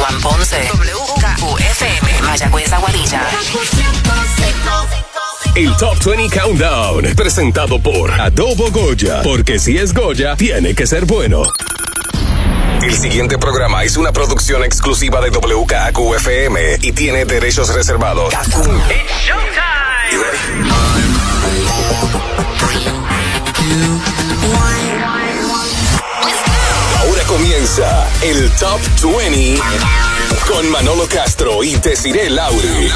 Juan Ponce. WKQFM. Mayagüez Aguadilla. El Top 20 Countdown, presentado por Adobo Goya, porque si es Goya, tiene que ser bueno. El siguiente programa es una producción exclusiva de WKQFM y tiene derechos reservados. You ready? Comienza el Top 20 con Manolo Castro y Desiree Lauri.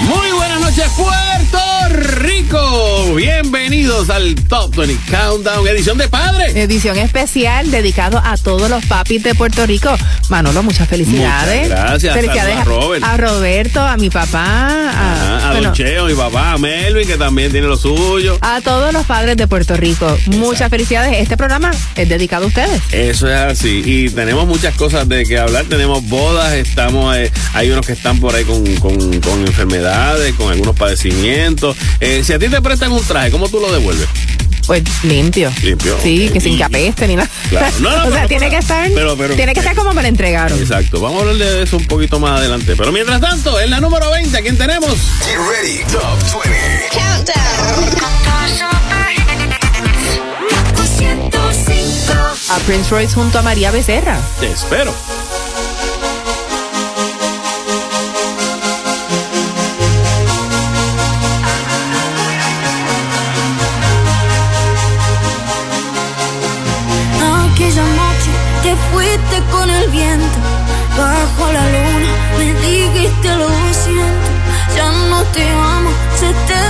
Muy buenas noches, Puerto Rico. Bienvenidos al Top 20 Countdown, edición de padre. Edición especial dedicado a todos los papis de Puerto Rico. Manolo, muchas felicidades. Muchas gracias. Felicidades a Robert. a Roberto, a mi papá, a, Ah, a bueno, Don Cheo, mi papá, a Melvin, que también tiene lo suyo. a todos los padres de Puerto Rico. Muchas felicidades. Este programa es dedicado a ustedes. Eso es así. Y tenemos muchas cosas de que hablar. Tenemos bodas, estamos, eh, hay unos que están por ahí con, con- con enfermedades, con algunos padecimientos. Eh, si a ti te prestan un traje, ¿cómo tú lo devuelves? Pues limpio. Limpio. Sí, que sin que apeste ni nada. Claro. No, no, o sea, pero- tiene que estar, pero- pero- tiene que estar como me lo entregaron. Exacto. Vamos a hablar de eso un poquito más adelante. Pero mientras tanto, en la número 20, ¿a quién tenemos? Get ready, Top 20. A Prince Royce junto a María Becerra. Te espero. Amo, se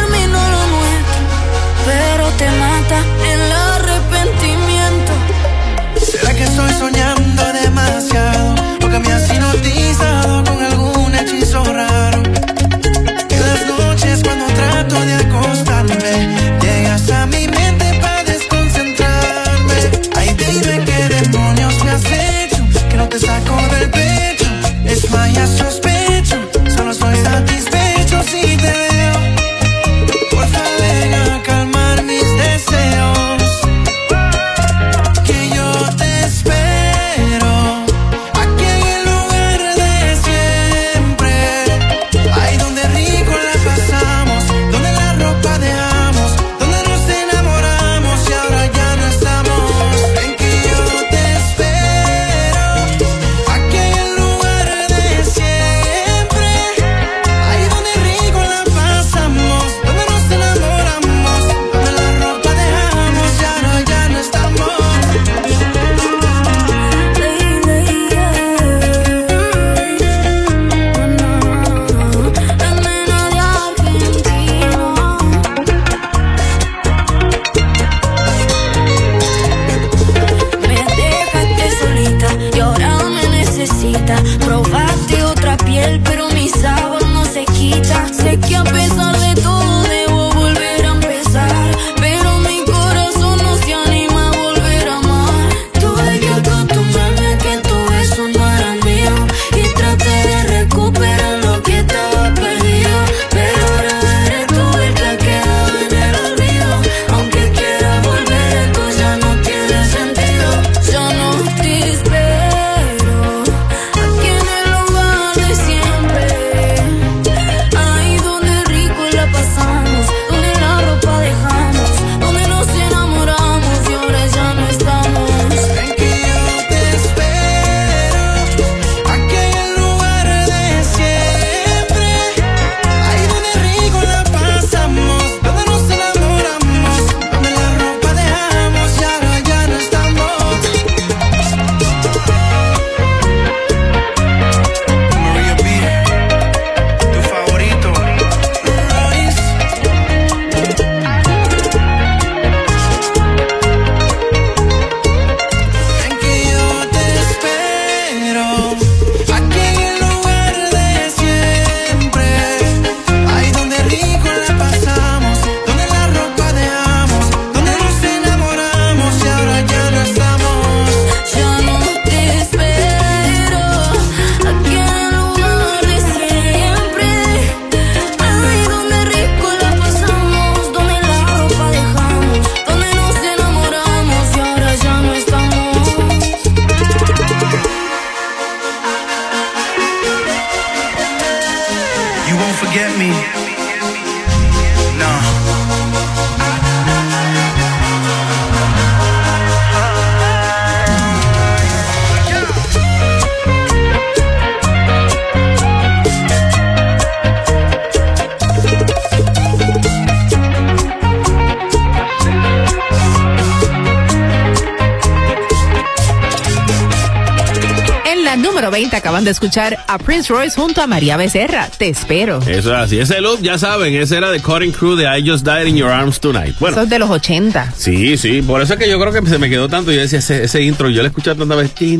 de escuchar a Prince Royce junto a María Becerra. Te espero. Eso es así. Ese look, ya saben, ese era de Cutting Crew de I Just Died in Your Arms Tonight. Bueno. Eso es de los 80. Sí, sí, por eso es que yo creo que se me quedó tanto. Yo decía, ese, ese intro, yo lo he escuchado tantas veces.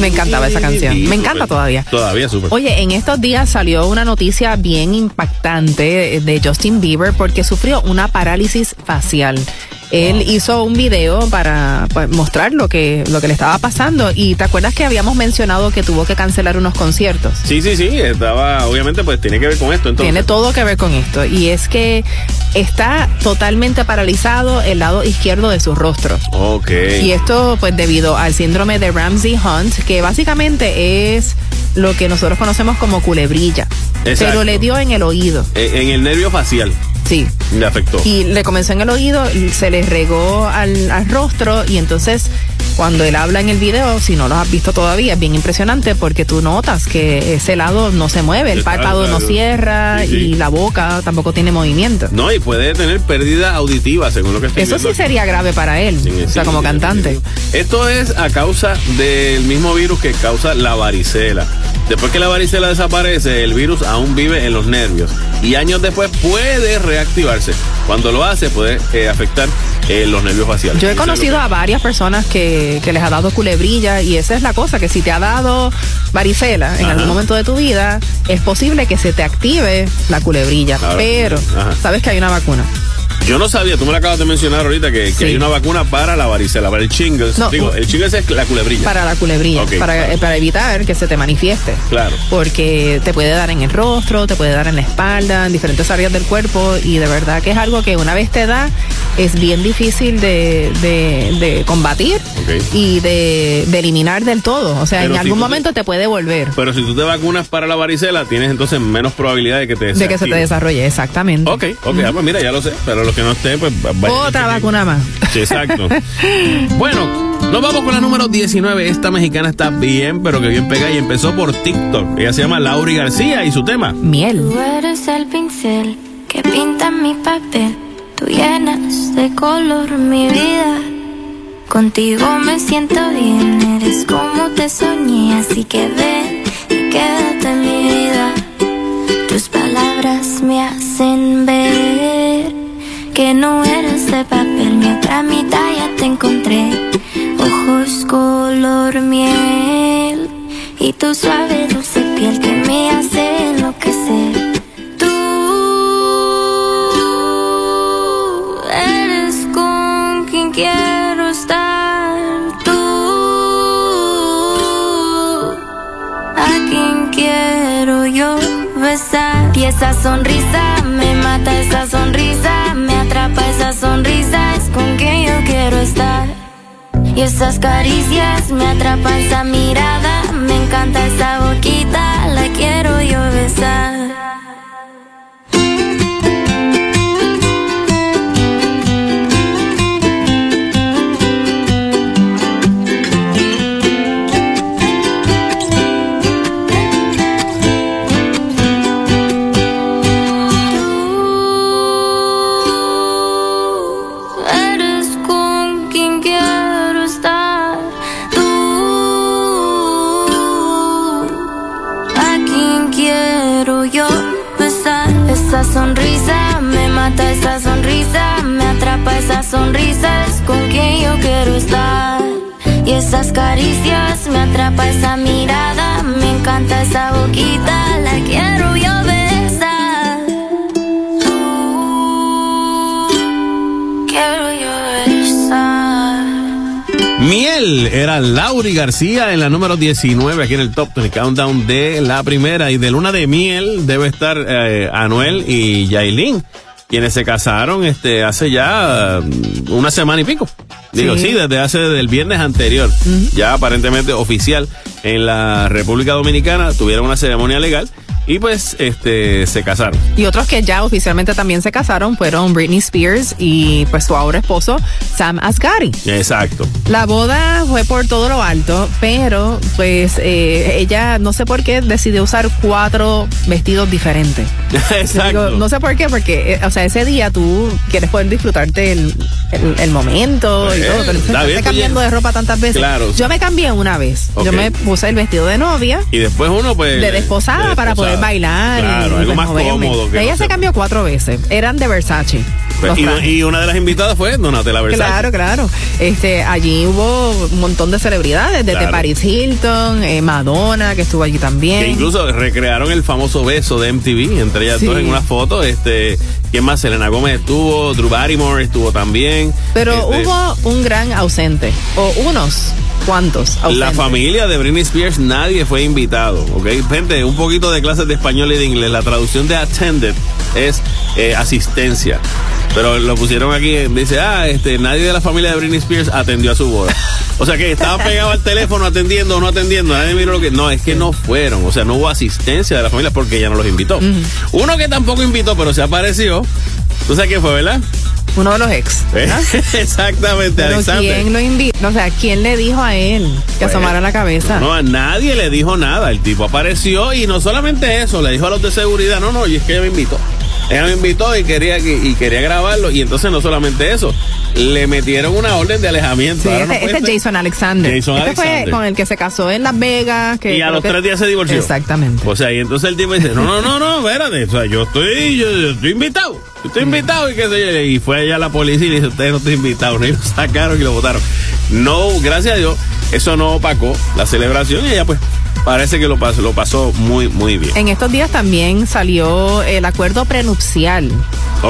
Me encantaba esa canción. Me encanta todavía. Todavía, súper. Oye, en estos días salió una noticia bien impactante de Justin Bieber porque sufrió una parálisis facial. Él hizo un video para pues, mostrar lo que, lo que le estaba pasando. Y te acuerdas que habíamos mencionado que tuvo que cancelar unos conciertos. Sí, sí, sí. Estaba, obviamente, pues tiene que ver con esto. Entonces. Tiene todo que ver con esto. Y es que está totalmente paralizado el lado izquierdo de su rostro. Ok. Y esto, pues, debido al síndrome de Ramsey Hunt, que básicamente es lo que nosotros conocemos como culebrilla. Exacto. Pero le dio en el oído. En, en el nervio facial. Sí. Le afectó. Y le comenzó en el oído, se le regó al, al, rostro y entonces cuando él habla en el video, si no lo has visto todavía, es bien impresionante porque tú notas que ese lado no se mueve, el párpado no cierra Sí, sí. y la boca tampoco tiene movimiento. No, y puede tener pérdida auditiva, según lo que estoy Eso sí sería grave para él, Sí, o sea, como cantante. Esto es a causa del mismo virus que causa la varicela. Después que la varicela desaparece, el virus aún vive en los nervios y años después puede reactivarse. Cuando lo hace, puede eh, afectar eh, los nervios faciales. Yo he conocido a varias personas que, que les ha dado culebrilla y esa es la cosa, que si te ha dado varicela en Ajá. algún momento de tu vida, es posible que se te active la culebrilla, Claro. pero Ajá. sabes que hay una vacuna. Yo no sabía, tú me lo acabas de mencionar ahorita, que, que Sí. hay una vacuna para la varicela, para el shingles. No, Digo, el shingles es la culebrilla. Para la culebrilla, para, claro. eh, para evitar que se te manifieste. Claro. Porque te puede dar en el rostro, te puede dar en la espalda, en diferentes áreas del cuerpo y de verdad que es algo que una vez te da es bien difícil de, de- de combatir Ok. y de, de eliminar del todo. O sea, Pero en si algún te- momento te puede volver Pero si tú te vacunas para la varicela, tienes entonces menos probabilidad de que te de que se te desarrolle, exactamente. Ok, ok, ah, pues mira, ya lo sé. Pero los que no estén, pues vayan Otra vacuna más. Sí, exacto. bueno, nos vamos con la número 19. Esta mexicana está bien, pero que bien pega y empezó por TikTok. Ella se llama Lauri García y su tema. Miel. Tú eres el pincel que pinta mi papel. Tú llenas de color mi vida. Contigo me siento bien, eres como te soñé, así que ven y quédate en mi vida. Tus palabras me hacen ver que no eres de papel, mi otra mitad ya te encontré. Ojos color miel y tu suave dulce piel que me hace enloquecer. Tú eres con quien quiero estar. Tú a quien quiero yo besar. Y esa sonrisa me mata, esa sonrisa atrapa, esa sonrisa es con quien yo quiero estar. Y esas caricias me atrapan, esa mirada me encanta, esa boquita la quiero yo besar. Sonrisa es con quien yo quiero estar. Y esas caricias me atrapa, esa mirada me encanta, esa boquita la quiero yo besar. Tú quiero yo besar. Miel era Lauri García en la número 19 aquí en el top del countdown de la primera y de luna de miel debe estar eh, Anuel y Yailin quienes se casaron este hace ya mm, una semana y pico. Digo, sí, Sí. desde hace del viernes anterior, ya aparentemente oficial en la República Dominicana, tuvieron una ceremonia legal y pues este se casaron. Y otros que ya oficialmente también se casaron fueron Britney Spears y pues su ahora esposo Sam Asghari. Exacto. La boda fue por todo lo alto, pero pues eh, ella no sé por qué decidió usar cuatro vestidos diferentes. Exacto. Digo, no sé por qué, porque, eh, o sea, ese día tú quieres poder disfrutarte el, el- el momento Pues, y todo, pero está bien, cambiando ya- de ropa tantas veces. Claro. Yo me cambié una vez. Yo me puse el vestido de novia. Y después uno pues De desposada de para poder desposada. bailar. y, Claro, algo pues, más cómodo que Ella no se cambió cuatro veces. Eran de Versace. los Y, una de las invitadas fue Donatella Versace. Claro, claro. Este, allí hubo un montón de celebridades, desde Claro. Paris Hilton, eh, Madonna, que estuvo allí también. Que incluso recrearon el famoso beso de MTV, entre ellas Sí. dos en una foto. Este, ¿quién más? Selena Gómez estuvo, Drew Barrymore estuvo también. Pero Este, hubo un gran ausente, o unos ausentes. La familia de Britney Spears, nadie fue invitado, ¿ok? Gente, un poquito de clases de español y de inglés. La traducción de attended es eh, asistencia. Pero lo pusieron aquí, dice, ah, este, nadie de la familia de Britney Spears atendió a su boda. O sea que estaban pegados al teléfono atendiendo o no atendiendo. Nadie miró lo que. No, es que no fueron. O sea, no hubo asistencia de la familia porque ella no los invitó. Uno que tampoco invitó, pero se apareció. ¿Tú sabes quién fue, verdad? Uno de los ex. ¿verdad? Exactamente, Pero Alexander. ¿quién lo invitó? O sea, ¿quién le dijo a él que Pues, asomara la cabeza? No, a nadie le dijo nada. El tipo apareció y no solamente eso, le dijo a los de seguridad, no, no, y es que ella me invitó. Ella me invitó y quería que- y quería grabarlo. Y entonces no solamente eso, le metieron una orden de alejamiento. Sí, Ahora este, este es Jason Alexander. Jason este Alexander. fue con el que se casó en Las Vegas. Que Y a los que- tres días se divorció. Exactamente. O sea, y entonces el tipo dice, no, no, no, no, espérate, o sea, yo estoy, yo, yo estoy invitado, yo estoy invitado y qué sé yo. Y fue allá la policía y le dice, ustedes no están invitados, ¿no? y lo sacaron y lo votaron. No, gracias a Dios, eso no opacó la celebración y ella pues parece que lo pasó, lo pasó muy, muy bien. En estos días también salió el acuerdo prenupcial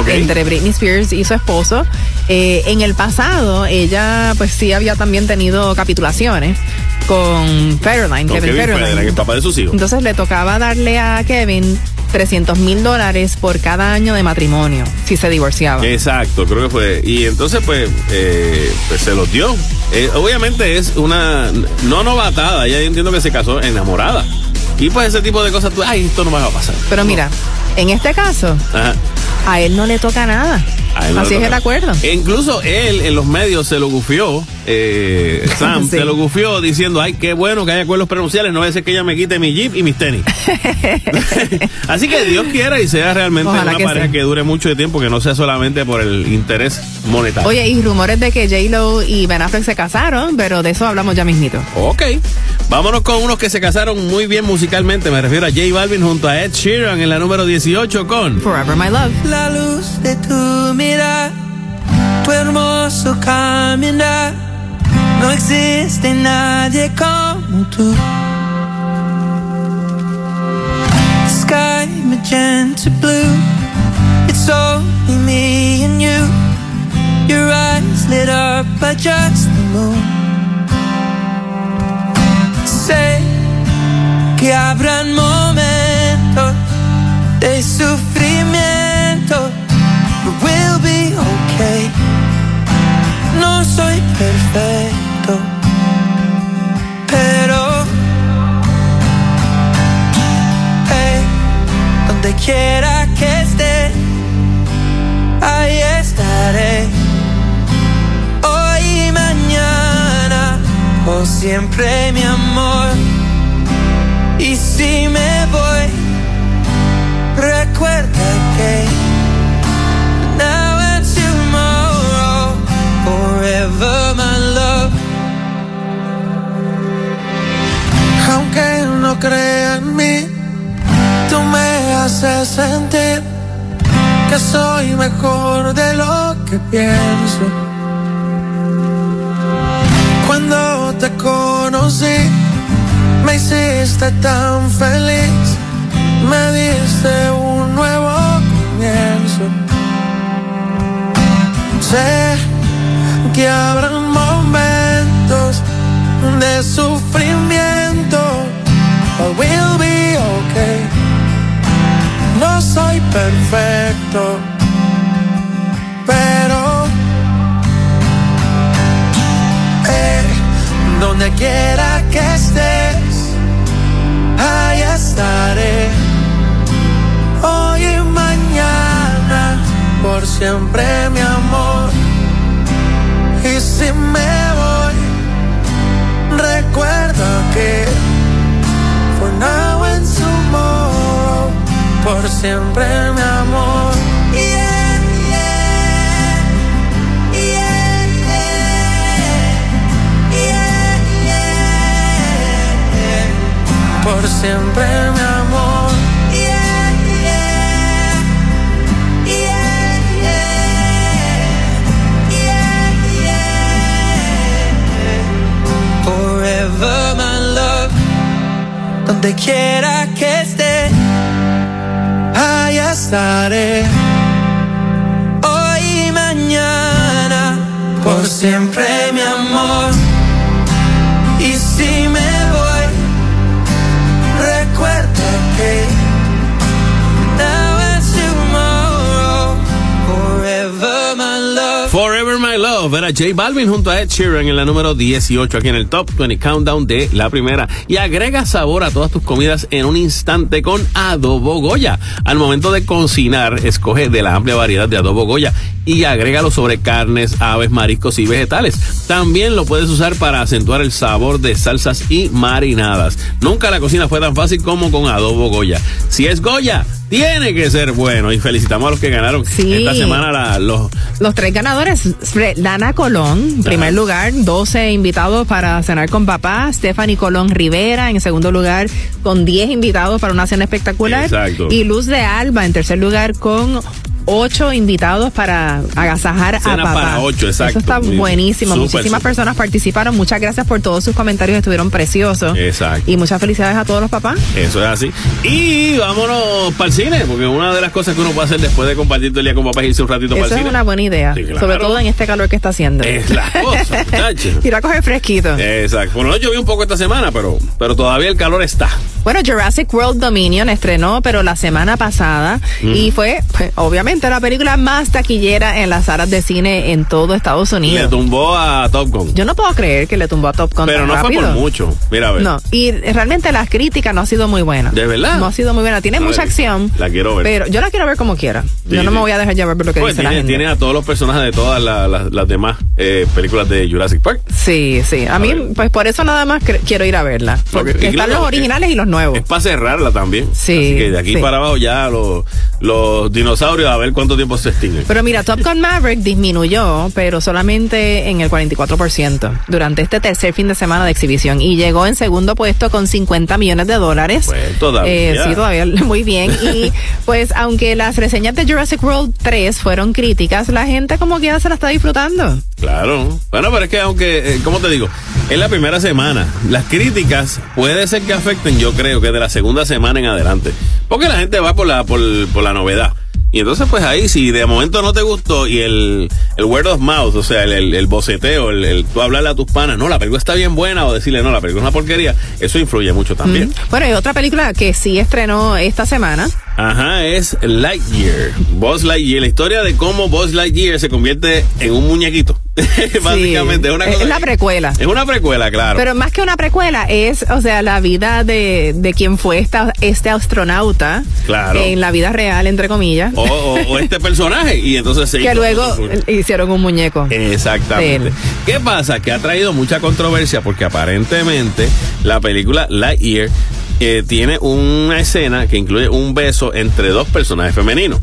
entre Britney Spears y su esposo. Eh, en el pasado, ella pues sí había también tenido capitulaciones con Federline, Kevin Kevin Federline. Federline, el papá de sus hijos. Entonces le tocaba darle a Kevin 300 mil dólares por cada año de matrimonio si se divorciaba. Exacto, creo que fue. Y entonces, pues, eh, pues se los dio. Eh, obviamente es una, no novatada, ella entiendo que se casó enamorada. Y pues ese tipo de cosas, tú, ay, esto no me va a pasar. Pero mira, en este caso, Ajá. A él no le toca nada. No Así es toca. el acuerdo. E incluso él en los medios se lo gufió, eh, Sam, Sí. se lo gufió diciendo, ay, qué bueno que haya acuerdos pronunciales, no va a ser que ella me quite mi jeep y mis tenis. Así que Dios quiera y sea realmente Ojalá una que pareja que dure mucho de tiempo, que no sea solamente por el interés monetario. Oye, y rumores de que J-Lo y Ben Affleck se casaron, pero de eso hablamos ya mismito. Ok, vámonos con unos que se casaron muy bien musicalmente, me refiero a J Balvin junto a Ed Sheeran en la número 18 con... Forever My Love. La luz de tu mirar, tu hermoso caminar, no existe nadie como tú. Sky magenta blue, it's only me and you. Your eyes lit up by just the moon. Sé que habrán momentos de sufrimiento, but we'll be okay. No soy perfecto, pero hey, donde quiera que esté, ahí estaré. Hoy y mañana, o siempre mi amor. Y si me voy, recuerda que Aunque no crea en mí, tú me haces sentir que soy mejor de lo que pienso. Cuando te conocí, me hiciste tan feliz, me diste un nuevo comienzo. Sé que habrán momentos de sufrimiento. But we'll be okay. No soy perfecto, pero eh, donde quiera que estés, ahí estaré. Hoy y mañana, por siempre, mi amor si me voy. Recuerda que for now and tomorrow, por siempre mi amor. Yeah, yeah, yeah, por siempre mi amor. Forever donde quiera que esté, allá estaré. Hoy y mañana, por siempre mi amor. Y si Love era J Balvin junto a Ed Sheeran en la número 18 aquí en el Top 20 Countdown de la primera. Y agrega sabor a todas tus comidas en un instante con Adobo Goya. Al momento de cocinar, escoge de la amplia variedad de Adobo Goya y agrégalo sobre carnes, aves, mariscos y vegetales. También lo puedes usar para acentuar el sabor de salsas y marinadas. Nunca la cocina fue tan fácil como con Adobo Goya. Si es Goya, tiene que ser bueno. Y felicitamos a los que ganaron Sí. esta semana la- los Los tres ganadores, Dana Colón, en primer lugar, 12 invitados para cenar con papá, Stephanie Colón Rivera, en segundo lugar, con 10 invitados para una cena espectacular, Exacto. y Luz de Alba, en tercer lugar, con 8 invitados para agasajar Cena a papá. para ocho, exacto. Eso está buenísimo. Muchísimas personas participaron. Muchas gracias por todos sus comentarios, estuvieron preciosos. Exacto. Y muchas felicidades a todos los papás. Eso es así. Y vámonos para el cine, porque una de las cosas que uno puede hacer después de compartir todo el día con papá es irse un ratito para Eso el es cine. una buena idea, Sí, claro. sobre todo en este calor que está haciendo. Es la cosa, muchacho. Ir a coger fresquito. Exacto. Bueno, no llovió un poco esta semana, pero, pero todavía el calor está. Bueno, Jurassic World Dominion estrenó, pero la semana pasada, y fue, pues, obviamente, la película más taquillera en las salas de cine en todo Estados Le Unidos. tumbó a Top Gun. Yo no puedo creer que le tumbó a Top Gun pero tan no rápido. fue por mucho. Mira, a ver. No, y realmente las críticas no ha sido muy buena. ¿De verdad? No ha sido muy buena. Tiene A mucha ver, acción. la quiero ver. Pero yo la quiero ver como quiera. yo no sí. me voy a dejar llevar por lo que Pues dice la tiene, gente. tiene a todos los personajes de todas la- la- las demás eh, películas de Jurassic Park. Sí, sí. A, mí, ver. pues por eso nada más quiero ir a verla. Porque están los que- originales y los nuevos. Es para cerrarla también. Sí, Así que de aquí sí. para abajo ya los, los dinosaurios a ver cuánto tiempo se extinguen. Pero mira, Top Gun Maverick disminuyó, pero solamente en el 44% durante este tercer fin de semana de exhibición y llegó en segundo puesto con 50 millones de dólares. Pues, todavía. Eh, sí, todavía muy bien. Y pues aunque las reseñas de Jurassic World 3 fueron críticas, la gente como que ya se la está disfrutando. Claro. Bueno, pero es que aunque, eh, ¿cómo te digo? Es la primera semana. Las críticas puede ser que afecten, yo creo que de la segunda semana en adelante. Porque la gente va por la, por, por la novedad. Y entonces, pues ahí, si de momento no te gustó y el, el word of mouth, o sea, el, el, el boceteo, el, el tú hablarle a tus panas, no, la película está bien buena, o decirle, no, la película es una porquería, eso influye mucho también. Mm. Bueno, y otra película que sí estrenó esta semana. Ajá, es Lightyear. Buzz Lightyear, la historia de cómo Buzz Lightyear se convierte en un muñequito. Básicamente, es una es la precuela. Es una precuela, claro. Pero más que una precuela, es, o sea, la vida de, de quien fue esta, este astronauta. Claro. En la vida real, entre comillas. o, o- o este personaje. Y entonces se que luego hicieron un muñeco. Exactamente. ¿Qué pasa? Que ha traído mucha controversia porque aparentemente la película Lightyear eh, tiene una escena que incluye un beso entre dos personajes femeninos.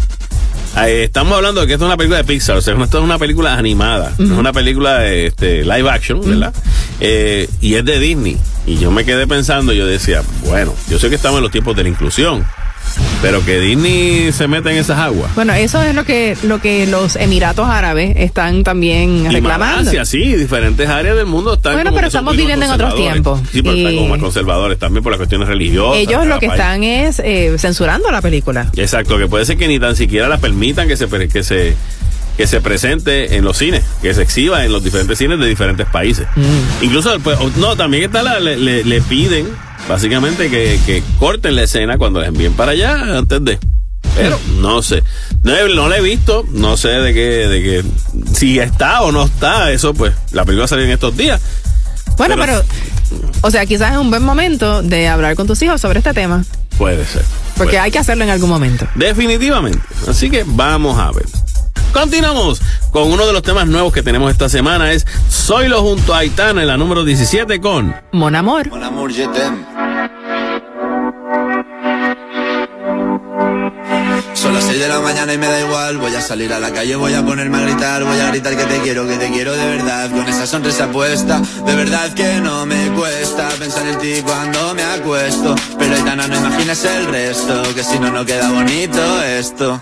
Eh, estamos hablando de que esto es una película de Pixar, o sea, esto es una película animada, no es una película de este, live action, ¿verdad? Eh, y es de Disney. Y yo me quedé pensando, yo decía, bueno, yo sé que estamos en los tiempos de la inclusión, pero que Disney se meta en esas aguas. Bueno, eso es lo que, lo que los Emiratos Árabes están también Y reclamando. Malasia, sí, diferentes áreas del mundo están. Bueno, pero estamos viviendo en otros tiempos. Sí, pero están Y- como más conservadores también por las cuestiones religiosas. Ellos lo que país. están es eh, censurando la película. Exacto, que puede ser que ni tan siquiera la permitan que se que se que se presente en los cines, que se exhiba en los diferentes cines de diferentes países. Mm. Incluso, pues, no, también está la, le, le- le piden básicamente que, que corten la escena cuando la envíen para allá antes de. Pero no sé, no, no la he visto, no sé de qué, de qué, si está o no está, eso pues, la película salió en estos días. Bueno, Pero- pero, o sea, quizás es un buen momento de hablar con tus hijos sobre este tema, Puede ser. porque Puede hay que hacerlo en algún momento. Definitivamente. Así que vamos a ver. Continuamos con uno de los temas nuevos que tenemos esta semana. Es Soylo junto a Aitana en la número 17 con Mon Amor. Mon. Son las 6 de la mañana y me da igual. Voy a salir a la calle, voy a ponerme a gritar. Voy a gritar que te quiero, que te quiero de verdad. Con esa sonrisa puesta, de verdad que no me cuesta pensar en ti cuando me acuesto. Pero Aitana, no imagines el resto, que si no, no queda bonito esto.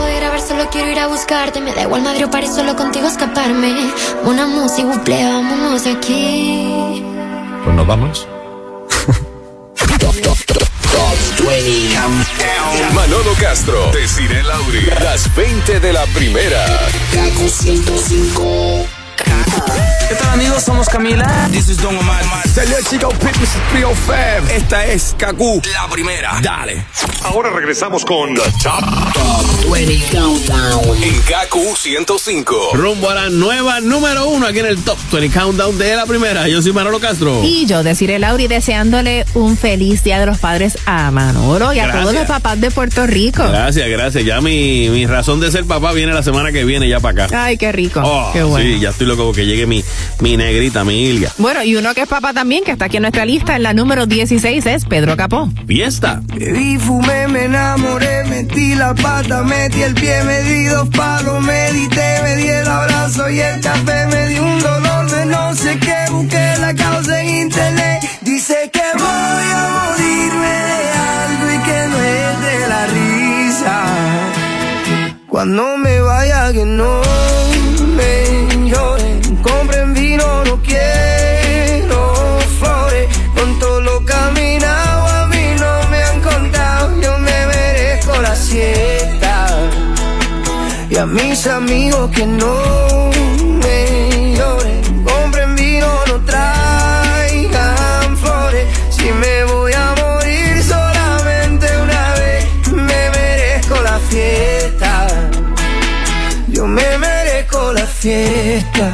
solo quiero ir a buscarte, me da igual Madrid o París, solo contigo escaparme. Una música, buple, vámonos de aquí. Pues nos vamos. Manolo Castro, Desiree Lauri, las 20 de la primera. ¿Qué tal amigos? Somos Camila. This is Don Omar. Esta es Kaku. La primera. Dale. Ahora regresamos con The Top, en KQ 105. Rumbo a la nueva número uno aquí en el Top 20 Countdown de la primera. Yo soy Manolo Castro. Y yo, deciré Lauri, deseándole un feliz Día de los Padres a Manolo y a todos los papás de Puerto Rico. Gracias, gracias. Ya mi, mi razón de ser papá viene la semana que viene ya para acá. Ay, qué rico. Oh, qué bueno. Sí, ya estoy loco que llegue mi, mi negrita, mi Ilga. Bueno, y uno que es papá también, que está aquí en nuestra lista, en la número 16, es Pedro Capó. Fiesta. Bebí, fumé, me enamoré, metí la pata, metí el pie, me di dos palos, medité, me di el abrazo y el café, me di un dolor de no sé qué, busqué la causa en internet. Dice que voy a morirme de algo y que no es de la risa. Cuando me vaya que no me flores. Con todo lo caminado a mí no me han contado, yo me merezco la siesta. Y a mis amigos que no me lloren, compren vino, no traigan flores. Si me voy a morir solamente una vez, me merezco la fiesta. Yo me merezco la fiesta.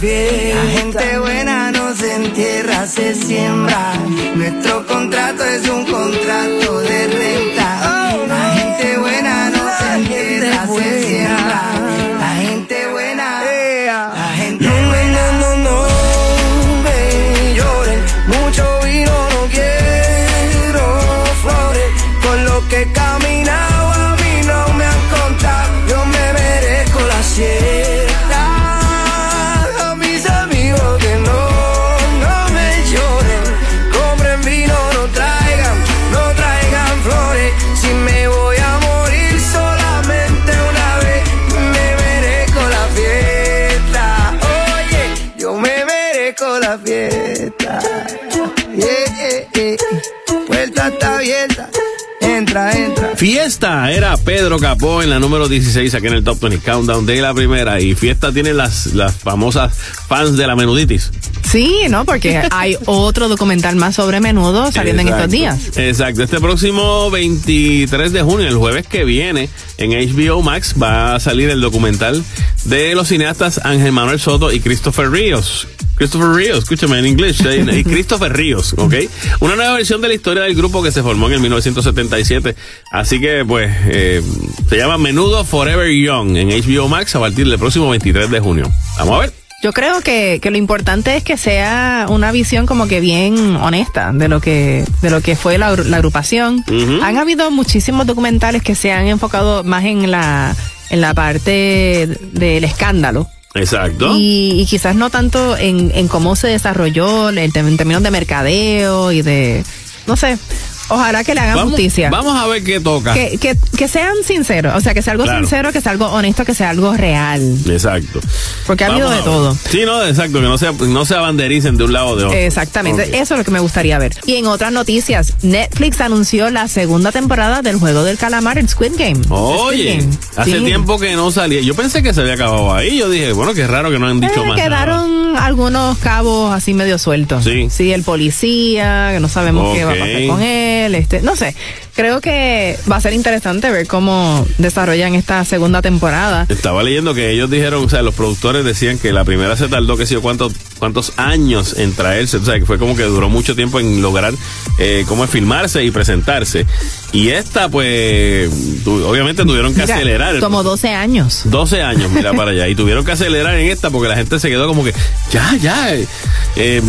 la gente buena no se entierra, se siembra. Nuestro contrato es un contrato de renta. La gente buena era Pedro Capó en la número 16 aquí en el Top 20 Countdown de la primera. Y Fiesta tiene las, las famosas fans de la menuditis. Sí, ¿no? Porque hay otro documental más sobre menudo saliendo en estos días. Exacto. Este próximo 23 de junio, el jueves que viene, en HBO Max va a salir el documental de los cineastas Ángel Manuel Soto y Christopher Ríos. Christopher Ríos, escúchame en inglés, y Christopher Ríos, ¿ok? Una nueva versión de la historia del grupo que se formó en el 1977. Así que, pues, eh, se llama Menudo Forever Young en HBO Max a partir del próximo 23 de junio. Vamos a ver. Yo creo que, que lo importante es que sea una visión como que bien honesta de lo que de lo que fue la, la agrupación. Han habido muchísimos documentales que se han enfocado más en la en la parte del escándalo. Exacto. Y, y quizás no tanto en, en cómo se desarrolló tem- en términos de mercadeo y de, no sé, ojalá que le hagan vamos, justicia. vamos a ver qué toca. Que, que, que sean sinceros, o sea, que sea algo Claro. sincero, que sea algo honesto, que sea algo real. Exacto. Porque ha habido de todo. Sí, no, exacto, que no se, no se abandericen de un lado o de otro. Exactamente, eso es lo que me gustaría ver. Y en otras noticias, Netflix anunció la segunda temporada del juego del calamar, el Squid Game. Oye, Squid Game. hace Sí. tiempo que no salía. Yo pensé que se había acabado ahí. Yo dije, bueno, qué raro que no han dicho Eh, más. nada. quedaron algunos cabos así medio sueltos. Sí. Sí, el policía, que no sabemos qué va a pasar con él. Este, no sé. Creo que va a ser interesante ver cómo desarrollan esta segunda temporada. Estaba leyendo que ellos dijeron, o sea, los productores decían que la primera se tardó, que sé yo, cuántos, cuántos años en traerse, o sea, que fue como que duró mucho tiempo en lograr eh, cómo es filmarse y presentarse. Y esta, pues, tu- obviamente tuvieron que Mira, acelerar. el Como 12 años. 12 años, mira para allá. Y tuvieron que acelerar en esta porque la gente se quedó como que, ya, ya. eh,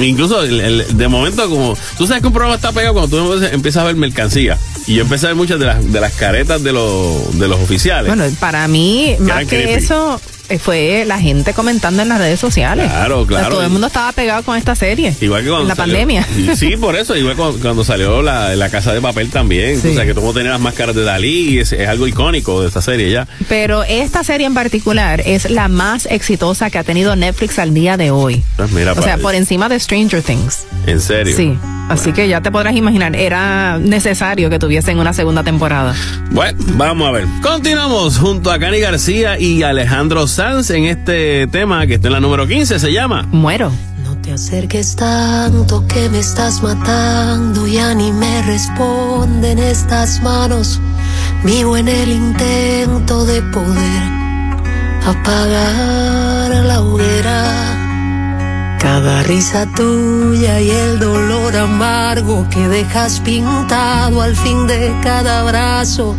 incluso el- el- de momento, como tú sabes que un programa está pegado cuando tú empiezas a ver mercancía. Y yo empecé a ver muchas de las, de las caretas de los, de los oficiales. Bueno, para mí, más que creepy. eso, fue la gente comentando en las redes sociales. Claro, O sea, claro. todo el mundo estaba pegado con esta serie. Igual que cuando En la salió- pandemia. Sí, por eso. Igual cuando, cuando salió la, la casa de papel también. Sí. O sea, que todo tenía las máscaras de Dalí. Es, es algo icónico de esta serie ya. Pero esta serie en particular es la más exitosa que ha tenido Netflix al día de hoy. Pues mira, O sea, por encima de Stranger Things. en serio. Sí. Así que ya te podrás imaginar, era necesario que tuviesen una segunda temporada. Bueno, vamos a ver. Continuamos junto a Cani García y Alejandro Sanz en este tema que está en la número 15. Se llama Muero. No te acerques tanto que me estás matando, ya ni me responden estas manos. Vivo en el intento de poder apagar la hoguera. Cada risa tuya y el dolor amargo que dejas pintado al fin de cada abrazo.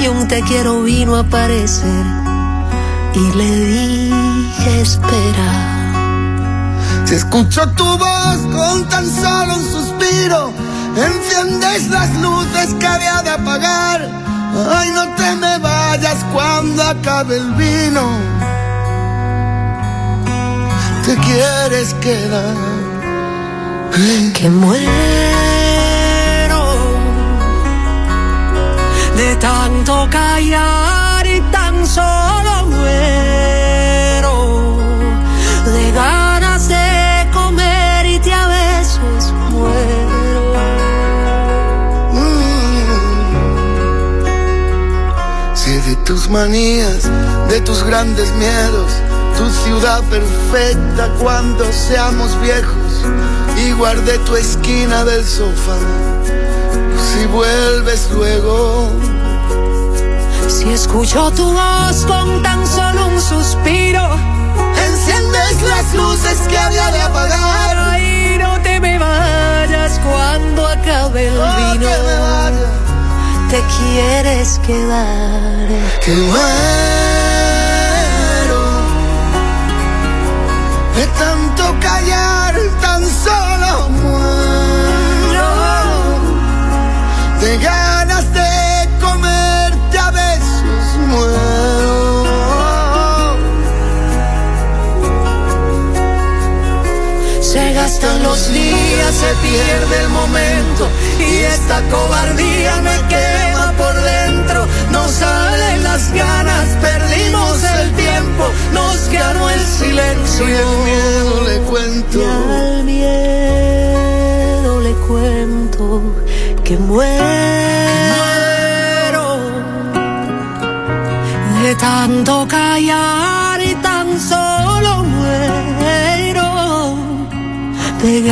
Y un te quiero vino a aparecer y le dije espera. Si escucho tu voz con tan solo un suspiro, enciendes las luces que había de apagar. Ay, no te me vayas cuando acabe el vino. Te quieres quedar. que muero de tanto callar y tan solo muero de ganas de comer y te a besos muero. Sé de tus manías, de tus grandes miedos, tu ciudad perfecta cuando seamos viejos. Y guardé tu esquina del sofá. Si vuelves luego, Si escucho tu voz con tan solo un suspiro, enciendes las luces que había de apagar. ay, no te me vayas cuando acabe el Oh, vino. vaya, Te quieres quedar. que de tanto callar, tan solo muero de ganas de comerte a besos muero. Se gastan los días, se pierde el momento y esta cobardía me quema por dentro. No salen las ganas, perdimos el tiempo, nos ganó el silencio. Y el miedo le cuento. Y al miedo le cuento que muero de tanto callar y tan solo muero de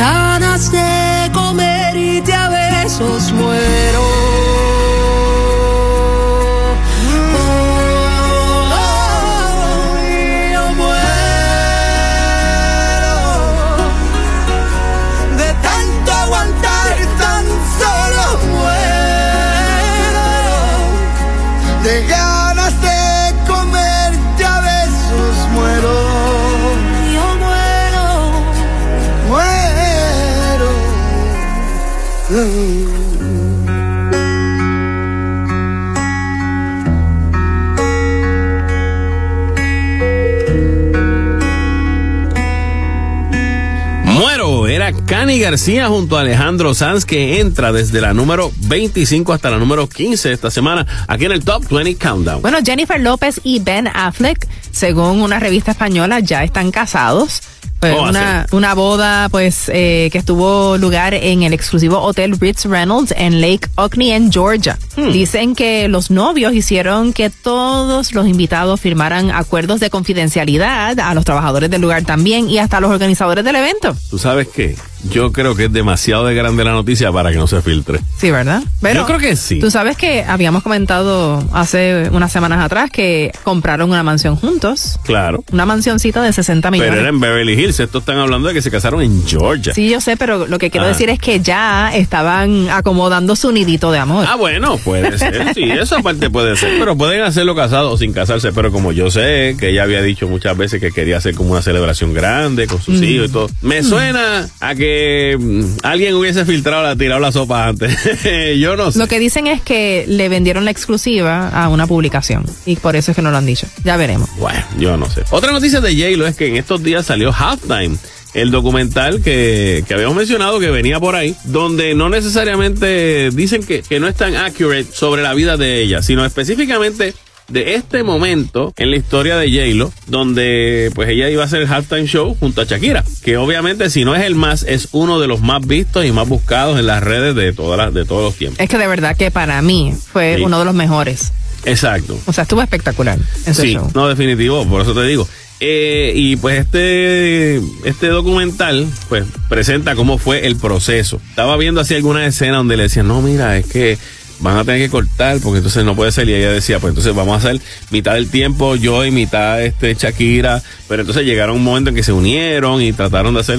García junto a Alejandro Sanz que entra desde la número 25 hasta la número 15 esta semana aquí en el Top 20 Countdown. Bueno, Jennifer López y Ben Affleck, según una revista española, ya están casados. ¿Cómo una, una boda, pues, eh, que tuvo lugar en el exclusivo Hotel Ritz Reynolds en Lake Oconee, en Georgia. Hmm. Dicen que los novios hicieron que todos los invitados firmaran acuerdos de confidencialidad, a los trabajadores del lugar también y hasta a los organizadores del evento. ¿Tú sabes qué? Yo creo que es demasiado de grande la noticia para que no se filtre. Sí, ¿verdad? Pero Yo creo que sí. Tú sabes que habíamos comentado hace unas semanas atrás que compraron una mansión juntos. Claro. Una mansioncita de 60 millones. Pero era en Beverly Hills. Estos están hablando de que se casaron en Georgia. Sí, yo sé, pero lo que quiero Ah. decir es que ya estaban acomodando su nidito de amor. Ah, bueno, puede ser, sí, esa parte puede ser, pero pueden hacerlo casados o sin casarse, pero como yo sé que ella había dicho muchas veces que quería hacer como una celebración grande con sus Mm. hijos y todo, me suena a que mm, alguien hubiese filtrado, la, tirado la sopa antes, yo no sé. Lo que dicen es que le vendieron la exclusiva a una publicación y por eso es que no lo han dicho. Ya veremos. Bueno, yo no sé. Otra noticia de J-Lo es que en estos días salió Halftime, el documental que, que habíamos mencionado que venía por ahí, donde no necesariamente dicen que, que no es tan accurate sobre la vida de ella, sino específicamente de este momento en la historia de J-Lo, donde pues ella iba a hacer el halftime show junto a Shakira, que obviamente si no es el más, es uno de los más vistos y más buscados en las redes de, todas las, de todos los tiempos. Es que de verdad que para mí fue Sí. uno de los mejores. Exacto. O sea, estuvo espectacular ese Sí, show. no, definitivo, por eso te digo. Eh, y pues este, este documental, pues presenta cómo fue el proceso. Estaba viendo así alguna escena donde le decían, no, mira, es que van a tener que cortar porque entonces no puede ser. Y ella decía, pues entonces vamos a hacer mitad del tiempo yo y mitad este Shakira. Pero entonces llegaron un momento en que se unieron y trataron de hacer.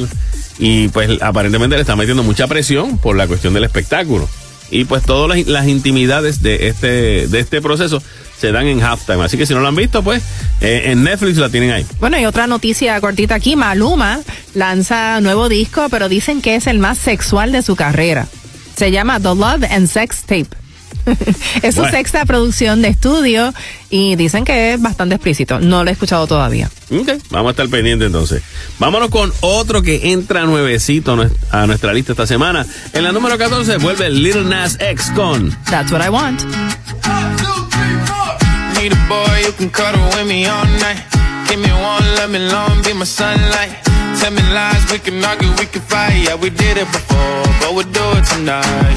Y pues aparentemente le está metiendo mucha presión por la cuestión del espectáculo. Y pues todas las, intimidades de este, de este proceso se dan en halftime. Así que si no lo han visto, pues eh, en Netflix la tienen ahí. Bueno, y otra noticia cortita aquí, Maluma lanza nuevo disco, pero dicen que es el más sexual de su carrera. Se llama The Love and Sex Tape. Es su Bueno. sexta producción de estudio y dicen que es bastante explícito. No lo he escuchado todavía. Ok, vamos a estar pendientes entonces. Vámonos con otro que entra nuevecito a nues- a nuestra lista esta semana. En la número 14 vuelve Little Nas X con That's what I want. Need a boy who can cuddle with me all night. Give me one, let me long, be my sunlight. Tell me lies, we can argue, we can fight. Yeah, we did it before, but we'll do it tonight.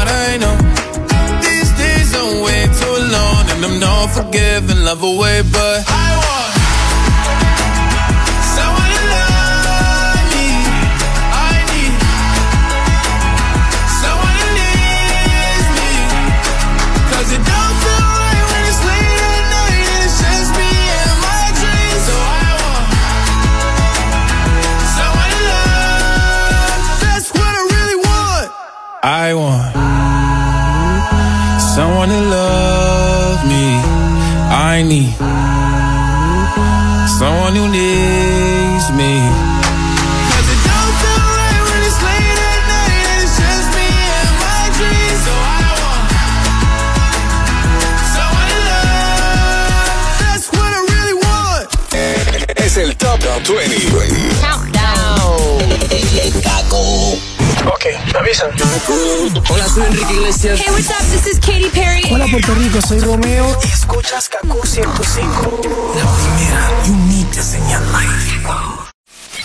and I'm not forgiving, love away, but I want someone to love me. I need someone who needs me. 'Cause it don't feel right when it's late at night and it's just me and my dreams. So I want someone to love. That's what I really want. I want I need someone who needs me. 'Cause it don't feel right when it's late at night and it's just me and my dreams. So I want someone to love. That's what I really want. Es el Top 20. Ok, avisan. Hola, soy Enrique Iglesias. Hey, what's up? This is Katy Perry. Hola Puerto Rico, soy Romeo y escuchas Kaku 105. La primera y única señal.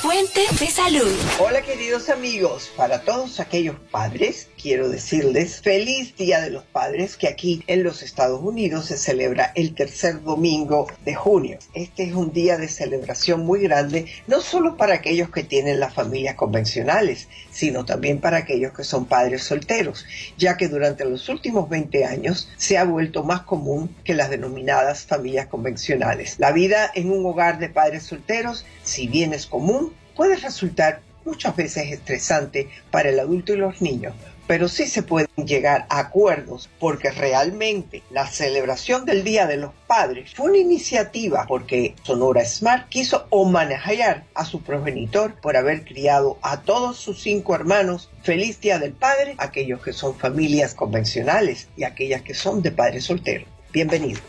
Fuente de salud. Hola queridos amigos, para todos aquellos padres quiero decirles feliz Día de los Padres que aquí en los Estados Unidos se celebra el tercer domingo de junio. Este es un día de celebración muy grande, no solo para aquellos que tienen las familias convencionales, sino también para aquellos que son padres solteros, ya que durante los últimos 20 años se ha vuelto más común que las denominadas familias convencionales. La vida en un hogar de padres solteros, si bien es común, puede resultar muchas veces estresante para el adulto y los niños, pero sí se pueden llegar a acuerdos porque realmente la celebración del Día de los Padres fue una iniciativa porque Sonora Smart quiso homenajear a su progenitor por haber criado a todos sus cinco hermanos. Feliz Día del Padre, aquellos que son familias convencionales y aquellas que son de padres solteros. Bienvenido.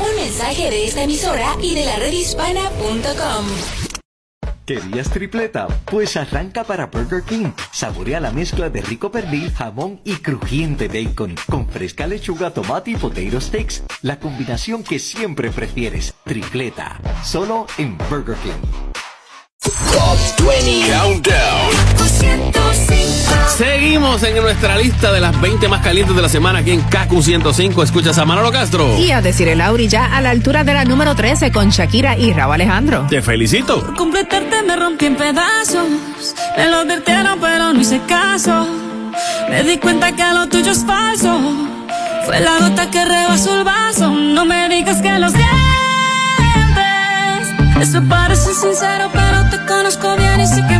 Un mensaje de esta emisora y de la redhispana.com. ¿Querías tripleta? Pues arranca para Burger King. Saborea la mezcla de rico pernil, jamón y crujiente bacon con fresca lechuga, tomate y potato sticks. La combinación que siempre prefieres. Tripleta. Solo en Burger King. Top 20 Countdown. Seguimos en nuestra lista de las 20 más calientes de la semana aquí en KQ 105. Escuchas a Manolo Castro. Y a decir el Auri ya a la altura de la número 13 con Shakira y Raúl Alejandro. Te felicito. completarte me rompí en pedazos. Me lo advirtieron, pero no hice caso. Me di cuenta que lo tuyo es falso. Fue la gota que rebasó el vaso. No me digas que lo sientes. Eso parece sincero, pero conozco bien y sé que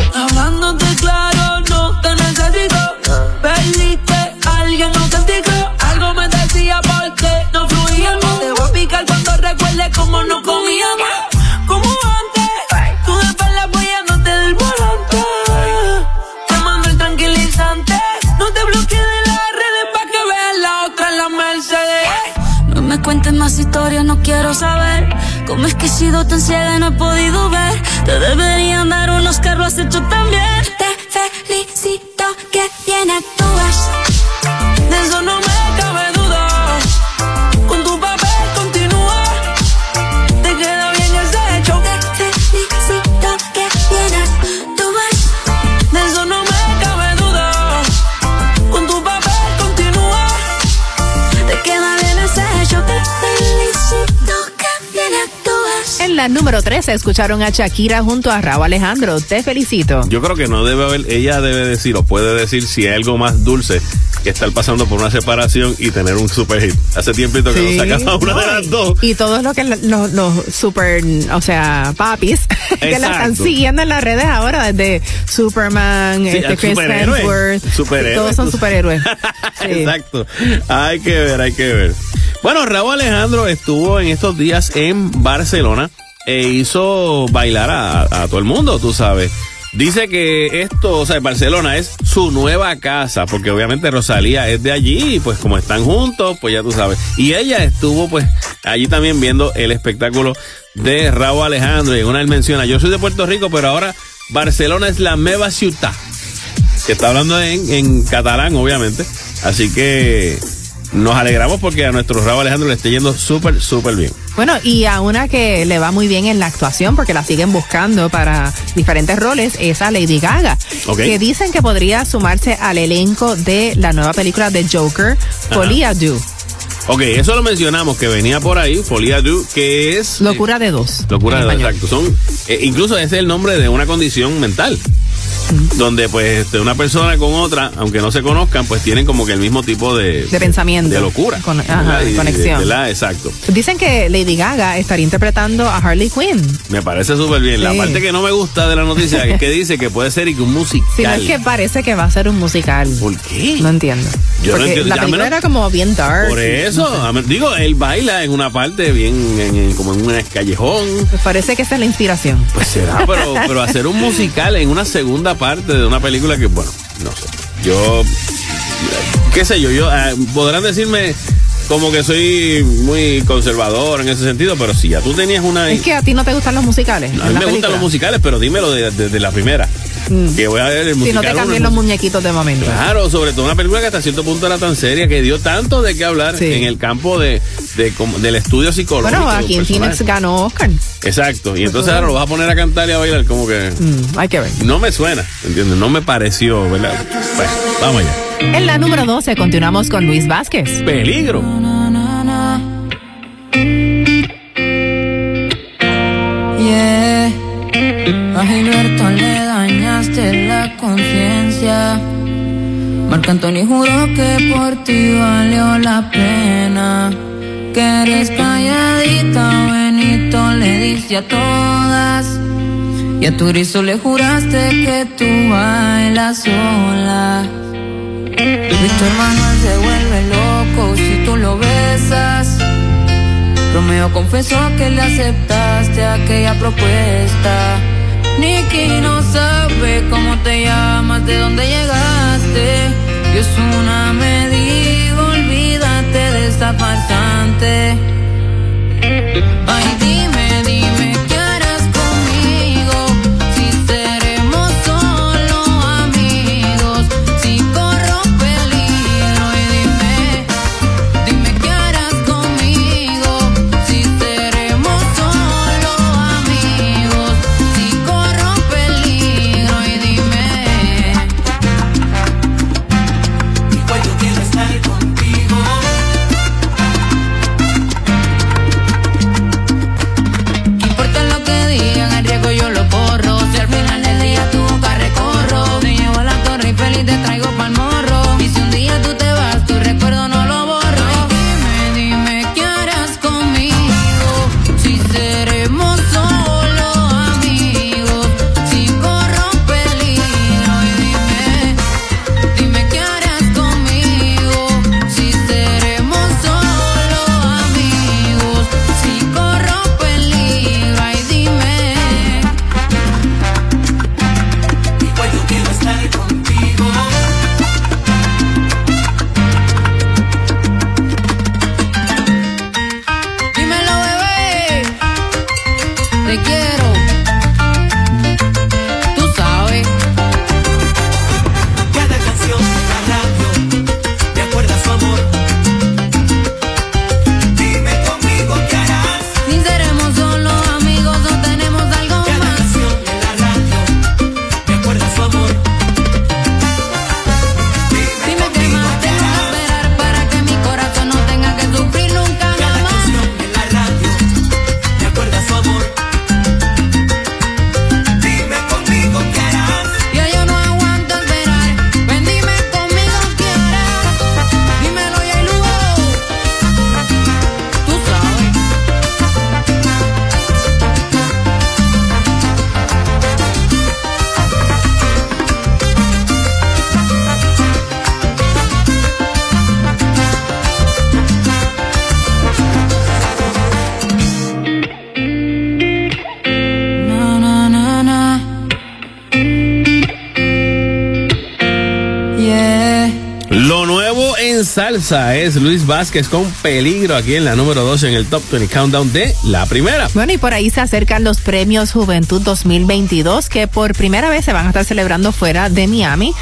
historias, no quiero saber. Cómo es que he sido tan ciega y no he podido ver. Te deberían dar unos carros has hecho también. Te la número 13 escucharon a Shakira junto a Raúl Alejandro. Te felicito. Yo creo que no debe haber, ella debe decir o puede decir si hay algo más dulce que estar pasando por una separación y tener un super hit. Hace tiempito que Sí, sacaba una de las dos. Y todos los que los, los super, o sea, papis, que la están siguiendo en las redes ahora, desde Superman, Sí, este Chris. Hemsworth, todos son superhéroes. Sí. Exacto. Hay que ver, hay que ver. Bueno, Raúl Alejandro estuvo en estos días en Barcelona e hizo bailar a, todo el mundo, tú sabes. Dice que esto, o sea, Barcelona es su nueva casa, porque obviamente Rosalía es de allí, pues como están juntos, pues ya tú sabes. Y ella estuvo pues allí también viendo el espectáculo de Raúl Alejandro. Y una él menciona, yo soy de Puerto Rico, pero ahora Barcelona es la meva ciudad que está hablando en catalán, obviamente. Así que nos alegramos porque a nuestro Raúl Alejandro le esté yendo súper, súper bien. Bueno, y a una que le va muy bien en la actuación, porque la siguen buscando para diferentes roles, es a Lady Gaga. Que dicen que podría sumarse al elenco de la nueva película de Joker, Folia Do. Ok, eso lo mencionamos, que venía por ahí, Folia Du, que es... Locura de dos. Locura de español. exacto. Son, eh, incluso ese es el nombre de una condición mental. Donde pues este, una persona con otra, aunque no se conozcan, pues tienen como que el mismo tipo de, De pensamiento. De locura. Con- ajá, ¿verdad? de Y conexión. Exacto. Dicen que Lady Gaga estaría interpretando a Harley Quinn. Me parece súper bien. La parte que no me gusta de la noticia es que dice que puede ser y que un musical. Si no es que parece que va a ser un musical. ¿Por qué? No entiendo. Yo no entiendo. la película menos- era como bien dark. Por eso, a ver, digo, él baila en una parte bien, en- en- como en un callejón. Me parece que esa es la inspiración. Pues será, pero, pero hacer un musical en una segunda parte de una película que, bueno, no sé. Yo, qué sé yo, yo ah, podrán decirme como que soy muy conservador en ese sentido, pero si ya tú tenías una... Es que a ti no te gustan los musicales. a mí me gustan los musicales, pero dímelo de, de- de la primera. Mm. Que voy a ver el Si musical. no te cambien los muñequitos de momento. Claro, sobre todo una película que hasta cierto punto era tan seria que dio tanto de qué hablar Sí. en el campo de, de como- del estudio psicológico. Bueno, de aquí en. Phoenix ganó Oscar. Exacto, y entonces ahora lo vas a poner a cantar y a bailar como que Mm, hay que ver. no me suena, ¿entiendes? No me pareció, ¿verdad? Bueno, vamos allá. En la número 12 continuamos con Luis Vázquez. Peligro. Yeah. Conciencia. Marc Anthony juró que por ti valió la pena. Que eres calladita, Benito le diste a todas. Y a tu griso le juraste que tú bailas sola. Víctor Manuel se vuelve loco si tú lo besas. Romeo confesó que le aceptaste aquella propuesta. Nicky no sabe cómo te llamas, de dónde llegaste. Y es una medida, olvídate de esa farsante. Ay, es Luis Vázquez con peligro aquí en la número 12 en el Top 20 Countdown de la primera. Bueno, y por ahí se acercan los premios Juventud 2022 que por primera vez se van a estar celebrando fuera de Miami.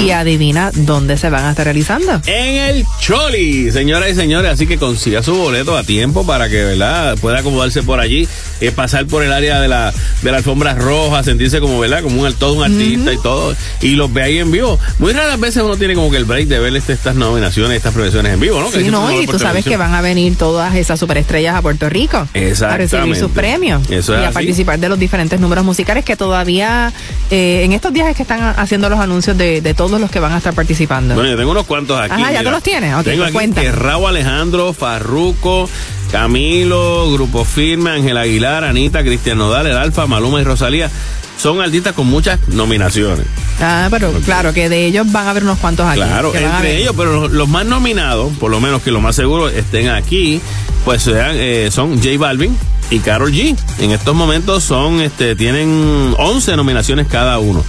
Y adivina dónde se van a estar realizando. En el Choli, señoras y señores, así que consiga su boleto a tiempo para que ¿verdad? pueda acomodarse por allí, eh, pasar por el área de la, de la alfombra roja, sentirse como, ¿verdad? como un, todo un artista y todo, y los ve ahí en vivo. Muy raras veces uno tiene como que el break de ver este- estas nominaciones, estas profesiones en vivo, ¿no? Que Sí, no, y tú sabes que van a venir todas esas superestrellas a Puerto Rico a recibir sus premios Eso es y a así. participar de los diferentes números musicales que todavía eh, en estos días es que están haciendo los anuncios de, de todos los que van a estar participando. Bueno, yo tengo unos cuantos aquí. Ajá, ¿ya tú los tienes? Ok, tengo pues aquí Alejandro, Farruco, Camilo, Grupo Firme, Ángel Aguilar, Anita, Cristian Nodal, El Alfa, Maluma y Rosalía. Son artistas con muchas nominaciones. Ah, pero claro que de ellos van a haber unos cuantos aquí. Claro, entre ellos, pero los, los más nominados, por lo menos que lo más seguro estén aquí, pues sean, eh, son J Balvin y Karol G. En estos momentos son, este, tienen 11 nominaciones cada uno.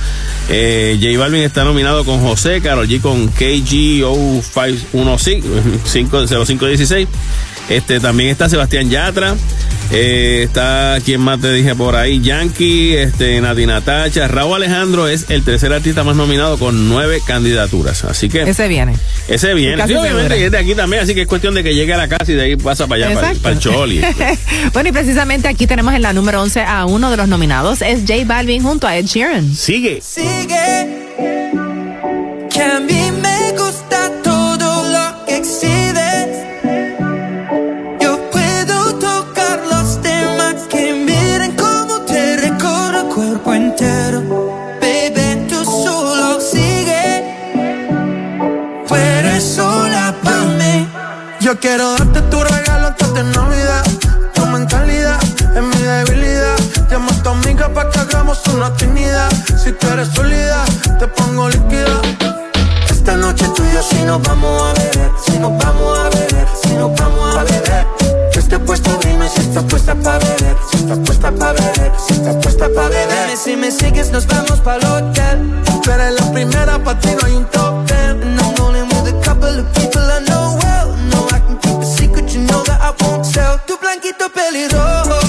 Eh, J Balvin está nominado con José, Karol G con KGO516. Este también está Sebastián Yatra. eh, está quien más te dije por ahí, Yankee, este, Nati Natacha, Raúl Alejandro es el tercer artista más nominado con nueve candidaturas. Así que Ese viene. ese viene. Sí, obviamente es de aquí también, así que es cuestión de que llegue a la casa y de ahí pasa para allá, Exacto. para el Choli. bueno, y precisamente aquí tenemos en la número 11 a uno de los nominados, es J Balvin junto a Ed Sheeran. Sigue. Sigue. Yo quiero darte tu regalo antes de Navidad. Tu mentalidad es mi debilidad. Llamo a tu amiga pa' que hagamos una timidez. Si tú eres sólida, te pongo líquida. Esta noche tú y yo si nos vamos a beber, si nos vamos a beber, si nos vamos a beber. Yo estoy puesto, dime si estás puesta pa' beber, si estás puesta pa' beber, si estás puesta pa' beber. Dime si me sigues, nos vamos pa'l hotel. Pero en la primera, pa' ti no hay un top I won't. Tu blanquito pelirrojo,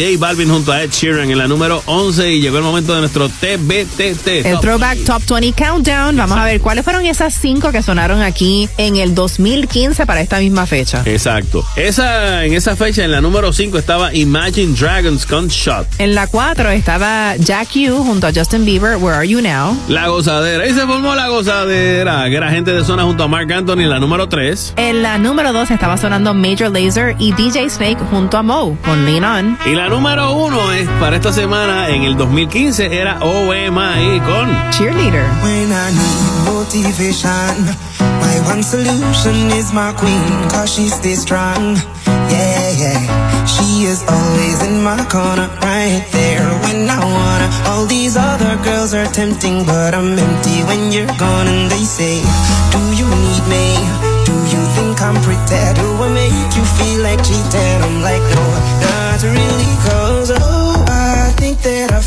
Sigue, era J Balvin junto a Ed Sheeran en la número 11 y llegó el momento de nuestro TBTT. El Top Throwback Top 20 Countdown. Vamos a ver cuáles fueron esas cinco que sonaron aquí en el 2015 para esta misma fecha. Exacto. Esa, en esa fecha, en la número 5 estaba Imagine Dragons Gunshot. En la 4 estaba Jack U junto a Justin Bieber, Where Are You Now? La gozadera. Y se formó la gozadera, que era gente de zona junto a Mark Anthony en la número 3. En la número 2 estaba sonando Major Lazer y DJ Snake junto a Mo con Lean On. Y la número 1 es para esta semana, en el 2015, era OMI con Cheerleader. When I need motivation, my one solution is my queen, cause she stays strong. Yeah, yeah. She is always in my corner, right there when I wanna. All these other girls are tempting, but I'm empty when you're gone. And they say, Do you need me? Do you think I'm pretty? Do I make you feel like cheating? I'm like, no, not really, cause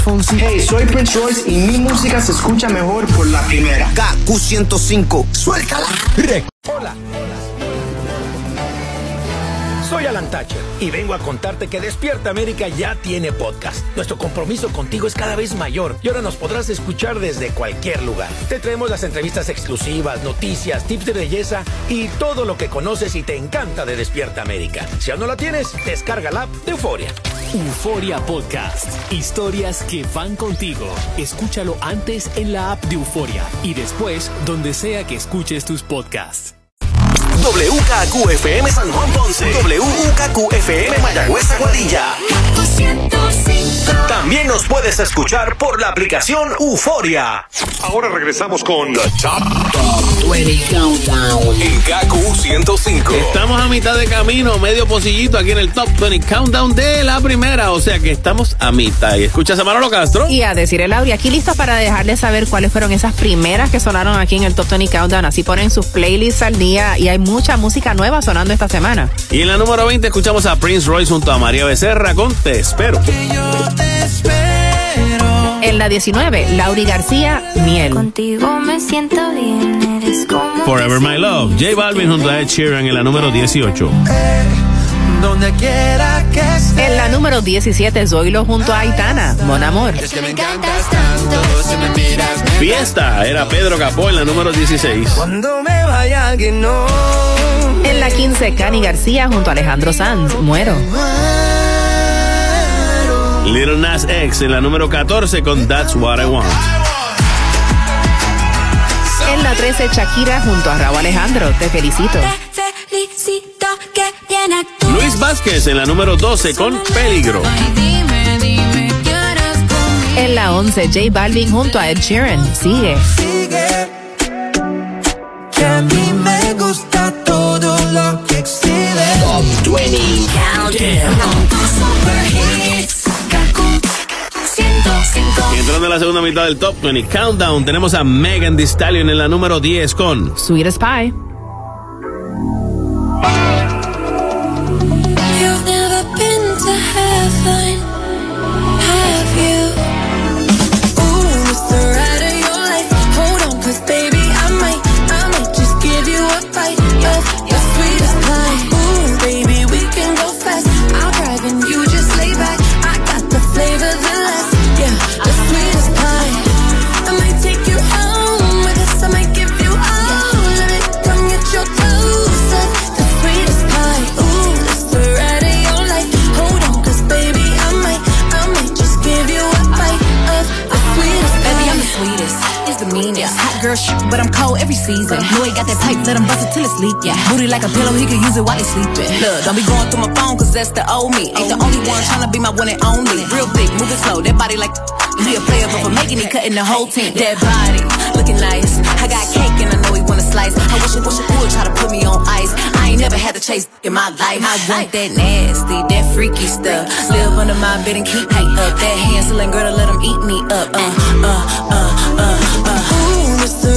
Luis Fonsi. Hey, soy Prince Royce y mi música se escucha mejor por la primera. KQ105. Suéltala. Hola. Soy Alan Thatcher y vengo a contarte que Despierta América ya tiene podcast. Nuestro compromiso contigo es cada vez mayor y ahora nos podrás escuchar desde cualquier lugar. Te traemos las entrevistas exclusivas, noticias, tips de belleza y todo lo que conoces y te encanta de Despierta América. Si aún no la tienes, descarga la app de Euforia. Euforia Podcast. Historias que van contigo. Escúchalo antes en la app de Euforia y después donde sea que escuches tus podcasts. WKQFM San Juan Ponce. WKQFM Mayagüez Aguadilla. También nos puedes escuchar por la aplicación Euforia. Ahora regresamos con The Top, 20 Countdown en KQ 105. Estamos a mitad de camino, medio pocillito aquí en el Top 20 Countdown de la primera. O sea que estamos a mitad. Y escuchas a Manolo Castro. Y a decir el Lauri, aquí listos para dejarles saber cuáles fueron esas primeras que sonaron aquí en el Top 20 Countdown. Así ponen sus playlists al día y hay mucha música nueva sonando esta semana. Y en la número 20 escuchamos a Prince Royce junto a María Becerra con Te Espero. En la 19, Lauri García, Miel. Contigo me siento bien, eres como. Forever My Love. J Balvin junto a Ed Sheeran en la número 18. Donde quiera que estés. En la número 17, Zoilo junto a Aitana, Mon Amor. Es que me encantas tanto, si me miras me Fiesta era Pedro Capó en la número 16. Cuando me vaya que no. En la 15, Cani García junto a Alejandro Sanz, Muero. Little Nas X en la número 14 con That's What I Want. En la 13, Shakira junto a Raúl Alejandro, Te Felicito. Felicito que bien actúas. Luis Vázquez en la número 12 con Peligro. En la 11, J Balvin junto a Ed Sheeran, Sigue. Sigue. Que a mí me gusta todo lo que exhibe. Top 20 Countdown. Entrando en la segunda mitad del Top 20 Countdown, tenemos a Megan Thee Stallion en la número 10 con Sweet Spy. Every season. Know he got that pipe, let him bust it till it's leak. Yeah. Booty like a pillow, he can use it while he sleeping. Look, don't be going through my phone, cause that's the old me. Ain't the only one tryna be my one and only. Real thick, moving slow, that body like. He a player, but for making it, cutting the whole team. That body, looking nice. I got cake and I know he wanna slice. I wish it, wish it would try to put me on ice. I ain't never had to chase in my life. I want that nasty, that freaky stuff. Live under my bed and keep me up. That Hansel girl to let him eat me up. Uh, uh, uh, uh, uh. Ooh, it's the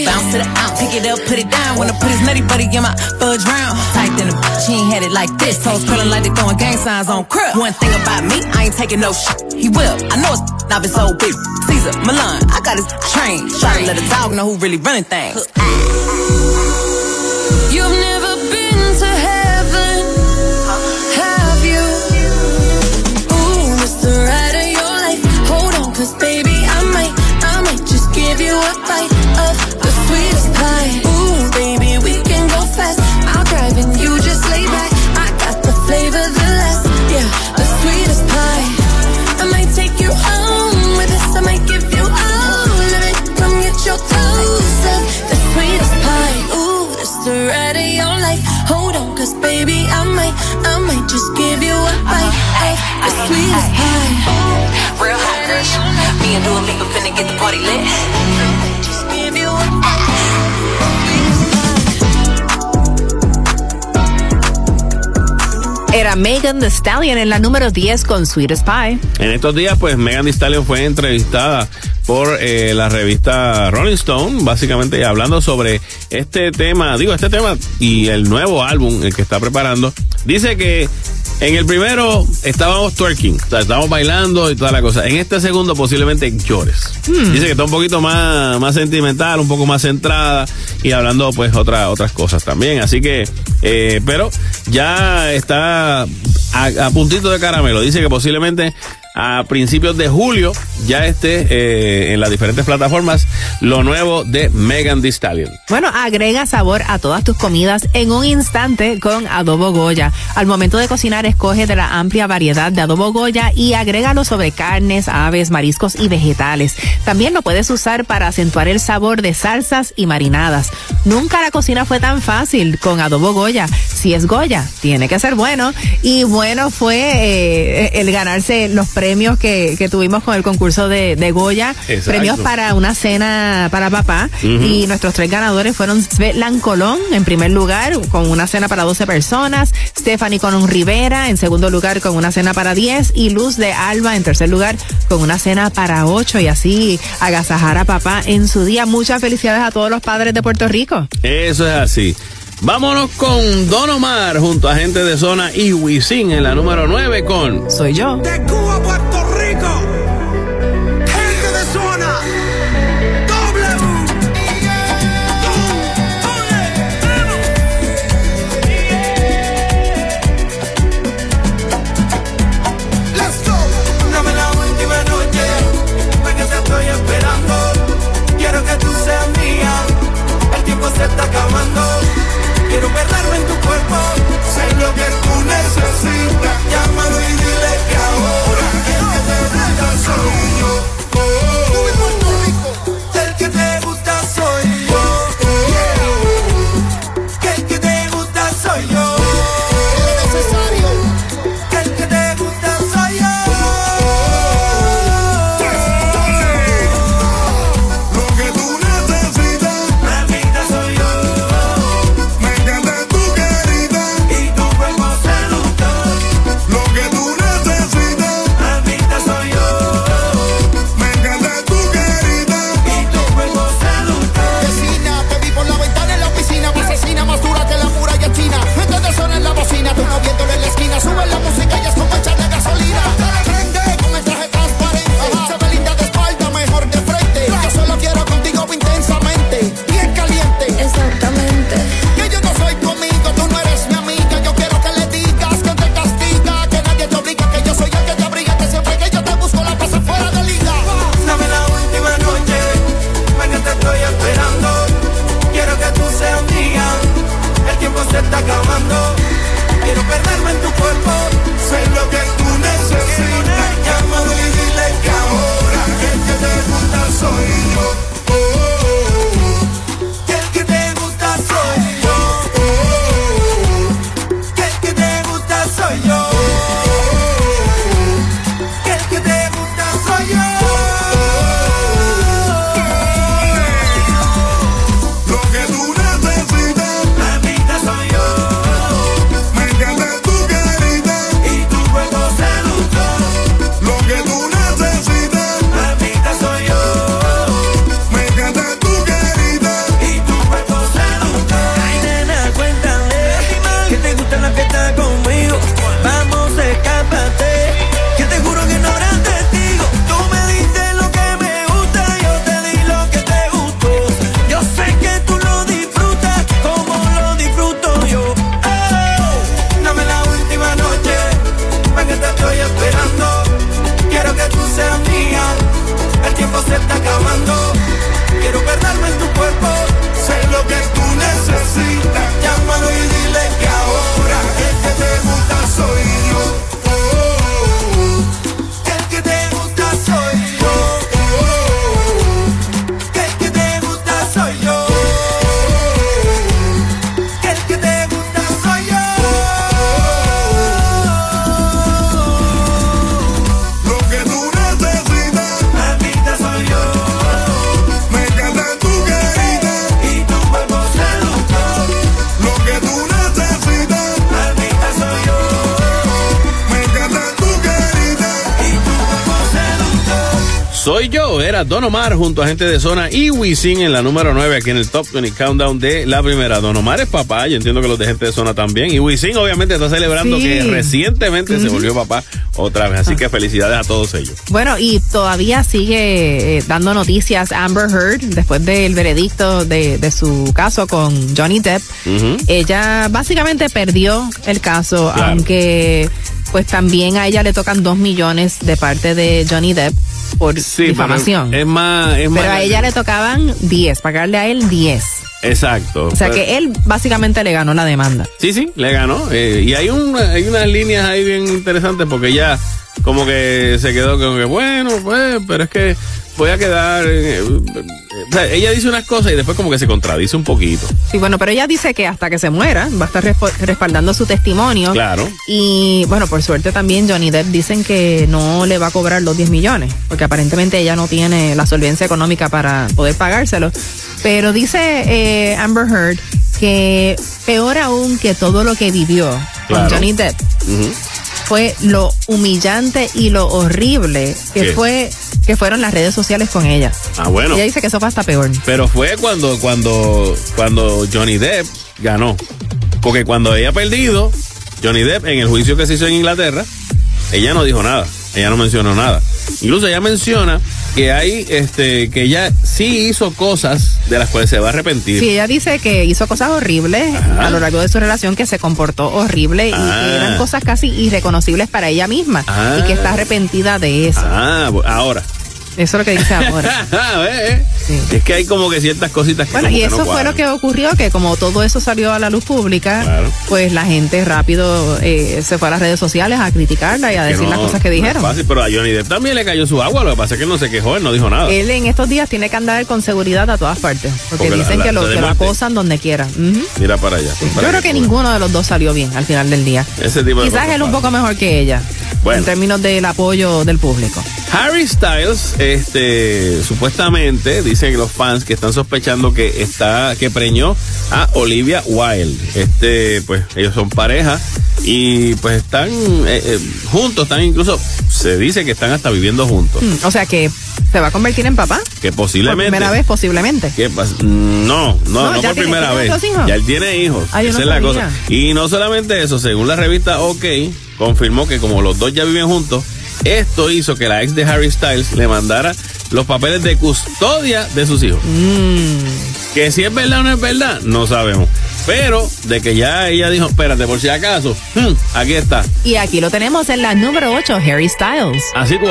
Bounce to the out, pick it up, put it down. Wanna put his nutty buddy in my fudge round. Tight than a bitch, he ain't had it like this. Toes curling like they throwing gang signs on crib. One thing about me, I ain't taking no shit. He will. I know it's not his old bitch. Caesar, Milan, I got his train. Try to let a dog know who really running things. Megan Thee Stallion en la número 10 con Sweetest Pie. En estos días, pues Megan Thee Stallion fue entrevistada por eh, la revista Rolling Stone, básicamente hablando sobre este tema, digo, este tema y el nuevo álbum el que está preparando. Dice que en el primero estábamos twerking, o sea, estábamos bailando y toda la cosa. En este segundo posiblemente llores. Hmm. Dice que está un poquito más, más sentimental, un poco más centrada y hablando pues otra, otras cosas también. Así que, eh, pero ya está a, a puntito de caramelo. Dice que posiblemente a principios de julio ya esté eh, en las diferentes plataformas lo nuevo de Megan Thee Stallion. Bueno, agrega sabor a todas tus comidas en un instante con adobo Goya. Al momento de cocinar, escoge de la amplia variedad de adobo Goya y agrégalo sobre carnes, aves, mariscos y vegetales. También lo puedes usar para acentuar el sabor de salsas y marinadas. Nunca la cocina fue tan fácil con adobo Goya. Si es Goya, tiene que ser bueno. Y bueno fue eh, el ganarse los premios que, que tuvimos con el concurso de, de Goya. Exacto. Premios para una cena para papá. Y nuestros tres ganadores fueron Svetlan Colón en primer lugar con una cena para 12 personas, Stephanie Colón Rivera en segundo lugar con una cena para 10 y Luz de Alba en tercer lugar con una cena para 8 y así agasajar a papá en su día. Muchas felicidades a todos los padres de Puerto Rico. Eso es así. Vámonos con Don Omar junto a gente de zona y Wisin en la número 9 con Soy yo. De Cuba Puerto Rico. Don Omar junto a gente de zona y Wisin en la número 9 aquí en el Top 20 Countdown de la primera. Don Omar es papá, yo entiendo que los de gente de zona también. Y Wisin obviamente está celebrando Sí. que recientemente se volvió papá otra vez. Así que felicidades a todos ellos. Bueno, y todavía sigue eh, dando noticias Amber Heard después del veredicto de, de su caso con Johnny Depp. Ella básicamente perdió el caso, Claro. aunque pues también a ella le tocan dos millones de parte de Johnny Depp por Sí, difamación. pero es más... Es Pero más a ella le tocaban 10, pagarle a él 10. Exacto. O sea Pero- que él básicamente le ganó la demanda. Sí, sí, le ganó. Eh, y hay, un, hay unas líneas ahí bien interesantes porque ella como que se quedó como que, bueno, pues, pero es que voy a quedar... o sea, ella dice unas cosas y después como que se contradice un poquito. Sí, bueno, pero ella dice que hasta que se muera va a estar respaldando su testimonio. Claro. Y bueno, por suerte también Johnny Depp dicen que no le va a cobrar los 10 millones, porque aparentemente ella no tiene la solvencia económica para poder pagárselo. Pero dice eh, Amber Heard que peor aún que todo lo que vivió Claro. con Johnny Depp fue lo humillante y lo horrible que ¿Qué? fue que fueron las redes sociales con ella. Ah, bueno. Ella dice que eso fue hasta peor. Pero fue cuando, cuando, cuando Johnny Depp ganó. Porque cuando ella ha perdido, Johnny Depp en el juicio que se hizo en Inglaterra, ella no dijo nada. Ella no mencionó nada. Incluso ella menciona que hay, este, que ella sí hizo cosas de las cuales se va a arrepentir. Sí, ella dice que hizo cosas horribles a lo largo de su relación, que se comportó horrible y Ah. que eran cosas casi irreconocibles para ella misma Ah. y que está arrepentida de eso. Ah, ahora. Eso es lo que dice ahora. Es que hay como que ciertas cositas que Bueno, y eso no fue lo que ocurrió, que como todo eso salió a la luz pública, Claro. pues la gente rápido eh, se fue a las redes sociales a criticarla y a decir no- las cosas que no dijeron. fácil, pero a Johnny Depp también le cayó su agua, lo que pasa es que él no se quejó, él no dijo nada. Él en estos días tiene que andar con seguridad a todas partes, porque, dicen la- que lo, que acosan donde quiera. Mira para allá. Yo creo que ninguno de los dos salió bien al final del día. Ese tipo de Quizás él un poco mejor que ella. Bueno. En términos del apoyo del público. Harry Styles, este, supuestamente dicen los fans que están sospechando que está, que preñó a Olivia Wilde. Este, pues ellos son pareja y pues están eh, eh, juntos, están incluso, se dice que están hasta viviendo juntos. Mm, O sea que se va a convertir en papá. Que Por posiblemente. primera vez, posiblemente. ¿Qué pasa? No, no, No, no, por primera ¿tiene vez. Ya él tiene hijos. Ah, Esa no es la cosa. Y no solamente eso, según la revista OK, confirmó que como los dos ya viven juntos, esto hizo que la ex de Harry Styles le mandara los papeles de custodia de sus hijos. Mm. Que si es verdad o no es verdad, no sabemos. Pero de que ya ella dijo, espérate, por si acaso, hmm, aquí está. Y aquí lo tenemos en la número 8, Harry Styles. Así tú.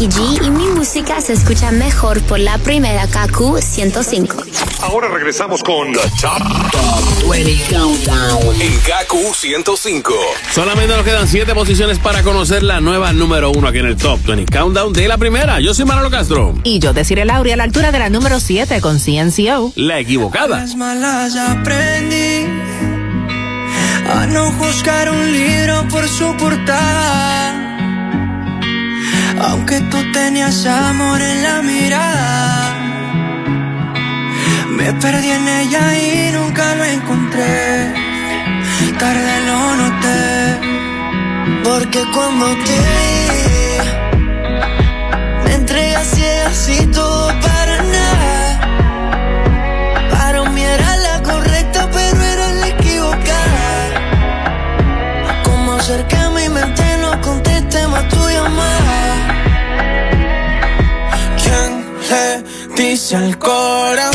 Becky G y mi música se escucha mejor por la primera KQ 105. Ahora regresamos con The Top, 20 Countdown. en Kaku 105. Solamente nos quedan siete posiciones para conocer la nueva número uno aquí en el Top 20 Countdown de la primera. Yo soy Manolo Castro. Y yo deciré Lauri a la altura de la número 7 con CNCO. La equivocada. Las malas aprendí a no juzgar un libro por su portada. Aunque tú tenías amor en la mirada, me perdí en ella y nunca lo encontré. Tarde lo noté, porque cuando te vi, me entregué así, así todo para nada. Para mí era la correcta, pero era la equivocada. Como acerqué mi mente, no contesté más tu llamada. Al corazón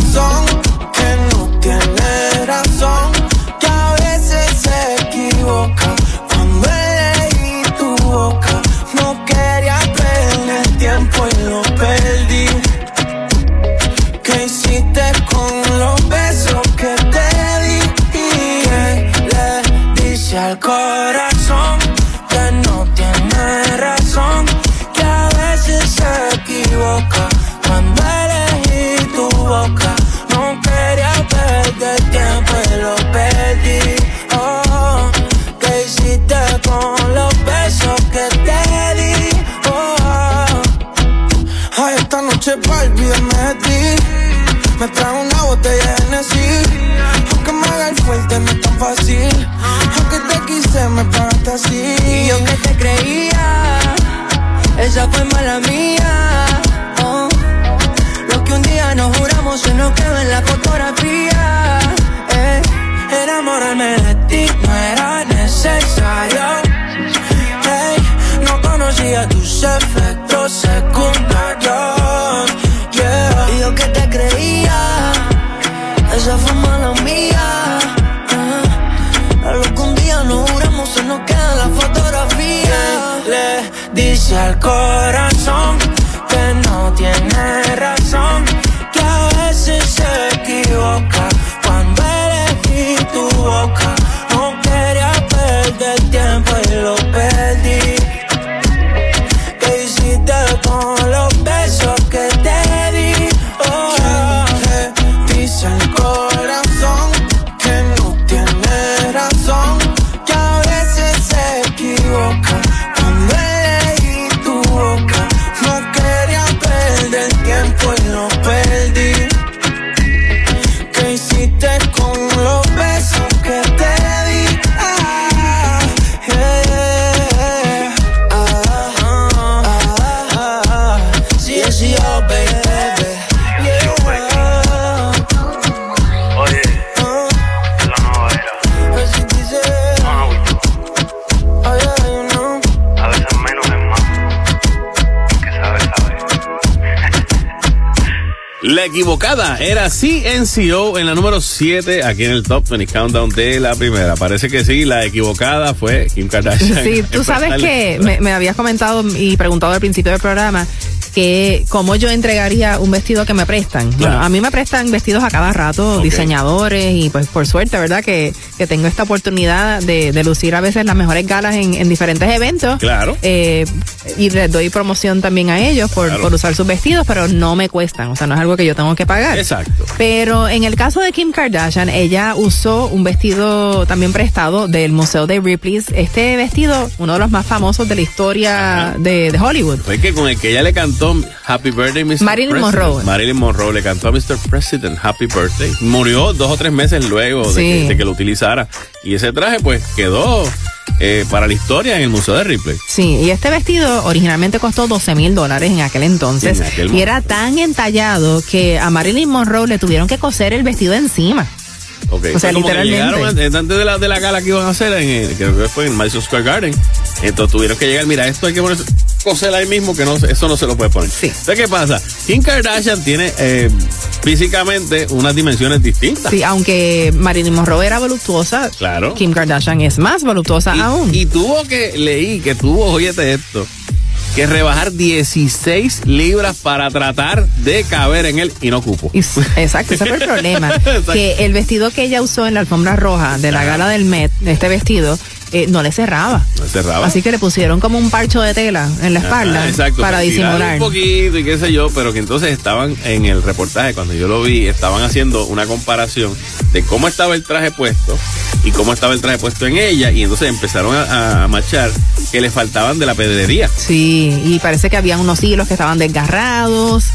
Mala mía oh. Lo que un día nos juramos se nos quedó en la fotografía eh. Enamorarme de ti no era necesario Ey, no conocía tus efectos equivocada era CNCO en la número 7 aquí en el Top 20 Countdown de la primera. Parece que sí, la equivocada fue Kim Kardashian. Sí, tú sabes que me, me habías comentado y preguntado al principio del programa que cómo yo entregaría un vestido que me prestan. Bueno, a mí me prestan vestidos a cada rato, diseñadores, y pues por suerte, ¿verdad? Que, que tengo esta oportunidad de, de lucir a veces las mejores galas en, en diferentes eventos. Claro. Eh, y les doy promoción también a ellos por, Claro. por usar sus vestidos, pero no me cuestan, o sea, no es algo que yo tengo que pagar. Exacto. Pero en el caso de Kim Kardashian, ella usó un vestido también prestado del Museo de Ripley's. Este vestido, uno de los más famosos de la historia de, de Hollywood. Fue que con el que ella le cantó Happy Birthday, Mr. Marilyn President. Monroe. Marilyn Monroe le cantó a Mr. President Happy Birthday. Murió dos o tres meses luego de, que, de que lo Y ese traje, pues, quedó eh, para la historia en el Museo de Ripley. Sí, y este vestido originalmente costó 12 mil dólares en aquel entonces. En aquel y era tan entallado que a Marilyn Monroe le tuvieron que coser el vestido encima. Ok, O sea, que literalmente. llegaron antes de la, de la gala que iban a hacer, en, el- creo que fue en Madison Square Garden. Entonces tuvieron que llegar, mira, esto hay que poner. Coser ahí mismo que no, eso no se lo puede poner. Sí. ¿qué pasa? Kim Kardashian tiene eh, físicamente unas dimensiones distintas. Sí, aunque Marilyn Monroe era voluptuosa, Claro. Kim Kardashian es más voluptuosa aún. Y tuvo que, leí que tuvo, óyete esto, que rebajar 16 libras para tratar de caber en él y no cupo. Exacto, ese fue el problema. Que el vestido que ella usó en la alfombra roja de la gala del Met, este vestido, eh, no le cerraba. No cerraba. Así que le pusieron como un parcho de tela en la espalda Ajá, exacto, para disimular. Un poquito y qué sé yo, pero que entonces estaban en el reportaje, cuando yo lo vi, estaban haciendo una comparación de cómo estaba el traje puesto y cómo estaba el traje puesto en ella, y entonces empezaron a, a machar que le faltaban de la pedrería. Sí, y parece que había unos hilos que estaban desgarrados.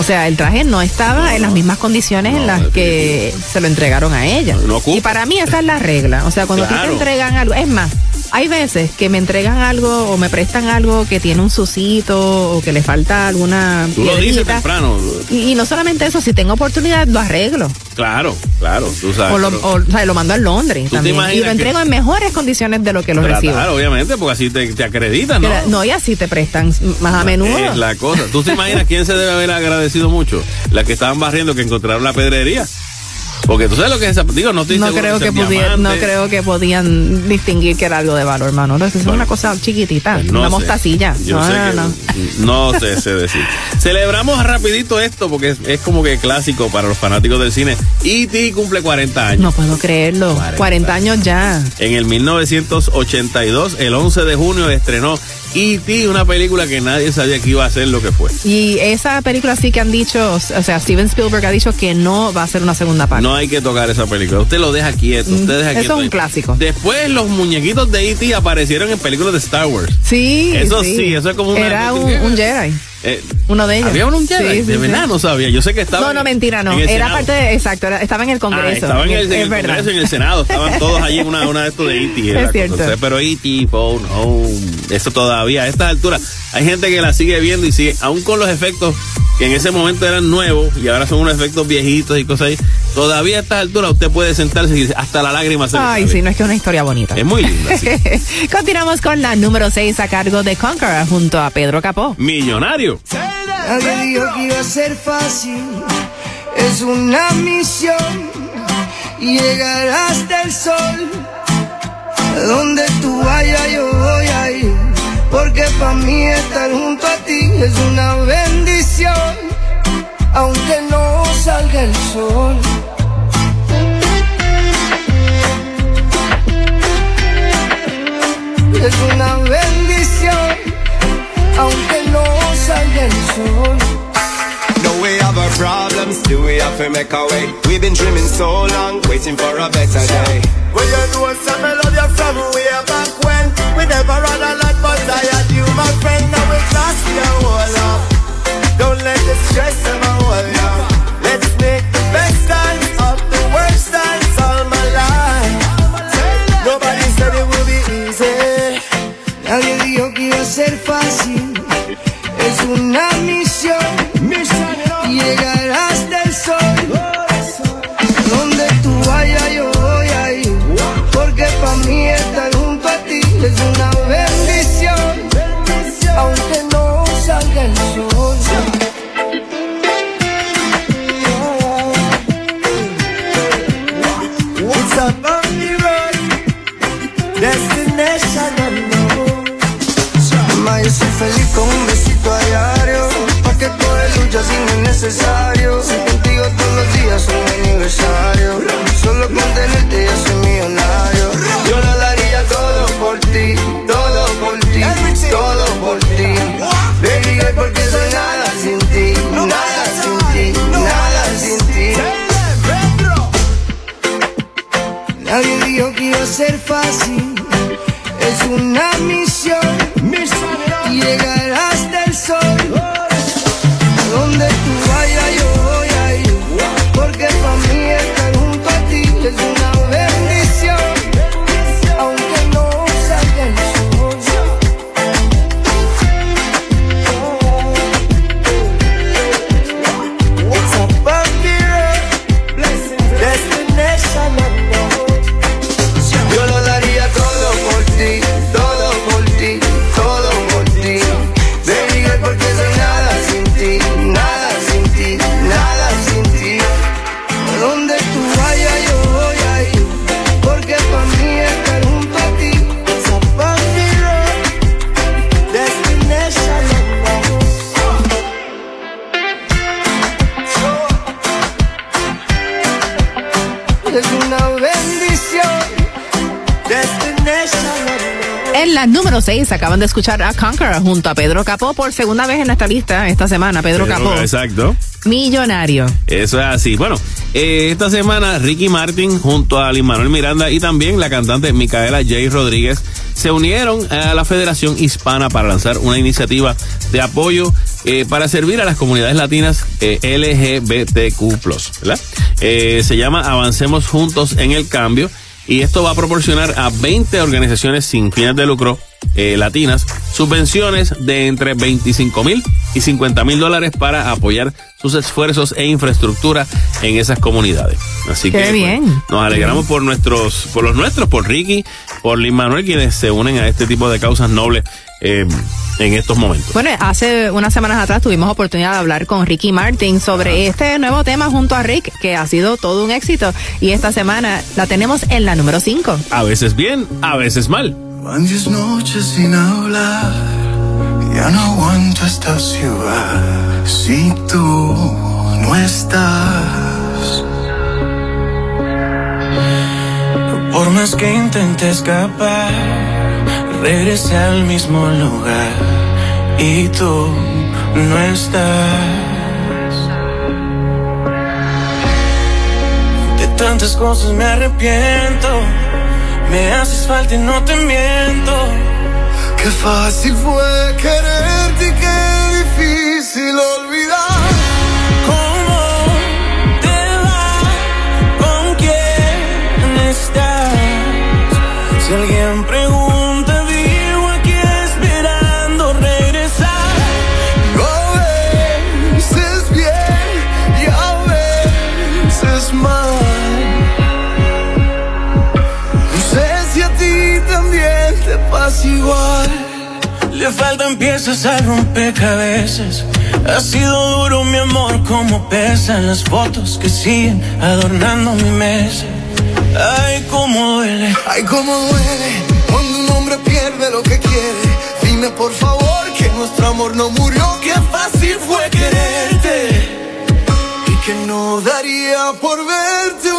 O sea, el traje no estaba en las mismas condiciones en las que se lo entregaron a ella. No y para mí esa es la regla. O sea, cuando Claro. te entregan algo, es más, hay veces que me entregan algo o me prestan algo que tiene un sucito o que le falta alguna Tú lo dices temprano. Y, y no solamente eso, si tengo oportunidad, lo arreglo. Claro, claro, tú sabes. O lo, pero- o, o sea, lo mando a Londres también. Y lo entrego en mejores condiciones de lo que lo recibo. Claro, obviamente, porque así te, te acreditan, ¿no? No, y así te prestan más a menudo. Es la cosa. ¿Tú te imaginas quién se debe haber agradecido mucho? La que estaban barriendo que encontraron la pedrería. Porque tú sabes lo que es esa. Digo, no estoy no creo que pudieran, no creo que podían distinguir que era algo de valor, hermano. No, es una cosa chiquitita, Pues no una sé. mostacilla. Yo no, sé no, que- no. no sé, sé decir. Celebramos rapidito esto porque es, es como que clásico para los fanáticos del cine. E.T. cumple 40 años. No puedo creerlo. 40, años ya. En el 1982, el 11 de junio, estrenó E.T., una película que nadie sabía que iba a ser lo que fue. Y esa película sí que han dicho, o sea, Steven Spielberg ha dicho que no va a ser una segunda parte. No hay que tocar esa película. Usted lo deja quieto. Usted deja Mm, Eso quieto es un clásico. Después los muñequitos de E.T. aparecieron en películas de Star Wars. Sí, Eso sí, eso es como una- Era un, un Jedi. Eh, Uno de ellos. ¿Había un? Sí, sí, de sí. verdad no sabía. Yo sé que estaba. No, no, en- mentira, no. Era Senado. parte de. Exacto, era- estaba en el Ah, Congreso. estaban en el, en el. Congreso, en el Senado, estaban todos allí en una, una de estos de E.T. Es cosa. cierto. Pero E.T. Phone Home, eso todavía, a estas alturas, hay gente que la sigue viendo y sigue, aún con los efectos que en ese momento eran nuevos y ahora son unos efectos viejitos y cosas ahí, todavía a estas alturas usted puede sentarse y hasta la lágrima se Ay, sí, no es que es una historia bonita. Es muy linda. Continuamos con la número 6 a cargo de Conqueror junto a Pedro Capó. Millonario. Nadie dijo que iba a ser fácil, es una misión llegar hasta el sol. Donde tú vayas yo voy a porque para mí estar junto a ti es una bendición, aunque no salga el sol. Es una bendición, aunque no salga el sol. No, we have our problems, do we have to make a way? We've been dreaming so long, waiting for a better day. Well, you know some me love you from way back when We never had a lot, but I had you, my friend Now we lost your whole love Don't let the stress ever hold you Let's make the best times la número 6 acaban de escuchar a Conqueror junto a Pedro Capó por segunda vez en nuestra lista esta semana. Pedro, Capó, Exacto. millonario. Eso es así. Bueno, eh, esta semana Ricky Martin junto a Lin Manuel Miranda y también la cantante Micaela J. Rodríguez se unieron a la Federación Hispana para lanzar una iniciativa de apoyo eh, para servir a las comunidades latinas eh, LGBTQ+. ¿verdad? Eh, se llama Avancemos Juntos en el Cambio y esto va a proporcionar a 20 organizaciones sin fines de lucro eh, latinas subvenciones de entre 25 mil y 50 mil dólares para apoyar sus esfuerzos e infraestructura en esas comunidades. Así Qué que pues, bien. nos alegramos por nuestros, por los nuestros, por Ricky, por Lin Manuel, quienes se unen a este tipo de causas nobles eh, en estos momentos. Bueno, hace unas semanas atrás tuvimos oportunidad de hablar con Ricky Martin sobre este nuevo tema junto a Rick, que ha sido todo un éxito. Y esta semana la tenemos en la número 5. A veces bien, a veces mal. Van diez noches sin hablar, ya no aguanto esta ciudad si tú no estás. Por más que intente escapar, regresé al mismo lugar y tú no estás. De tantas cosas me arrepiento. Me haces falta y no te miento. Qué fácil fue quererte y qué difícil olvidar. ¿Cómo te va? ¿Con quién estás? Si alguien Le faltan piezas al rompecabezas. Ha sido duro mi amor como pesan las fotos que siguen adornando mi mesa. Ay, cómo duele. Ay, cómo duele cuando un hombre pierde lo que quiere. Dime por favor que nuestro amor no murió. Qué fácil fue quererte. Y que no daría por verte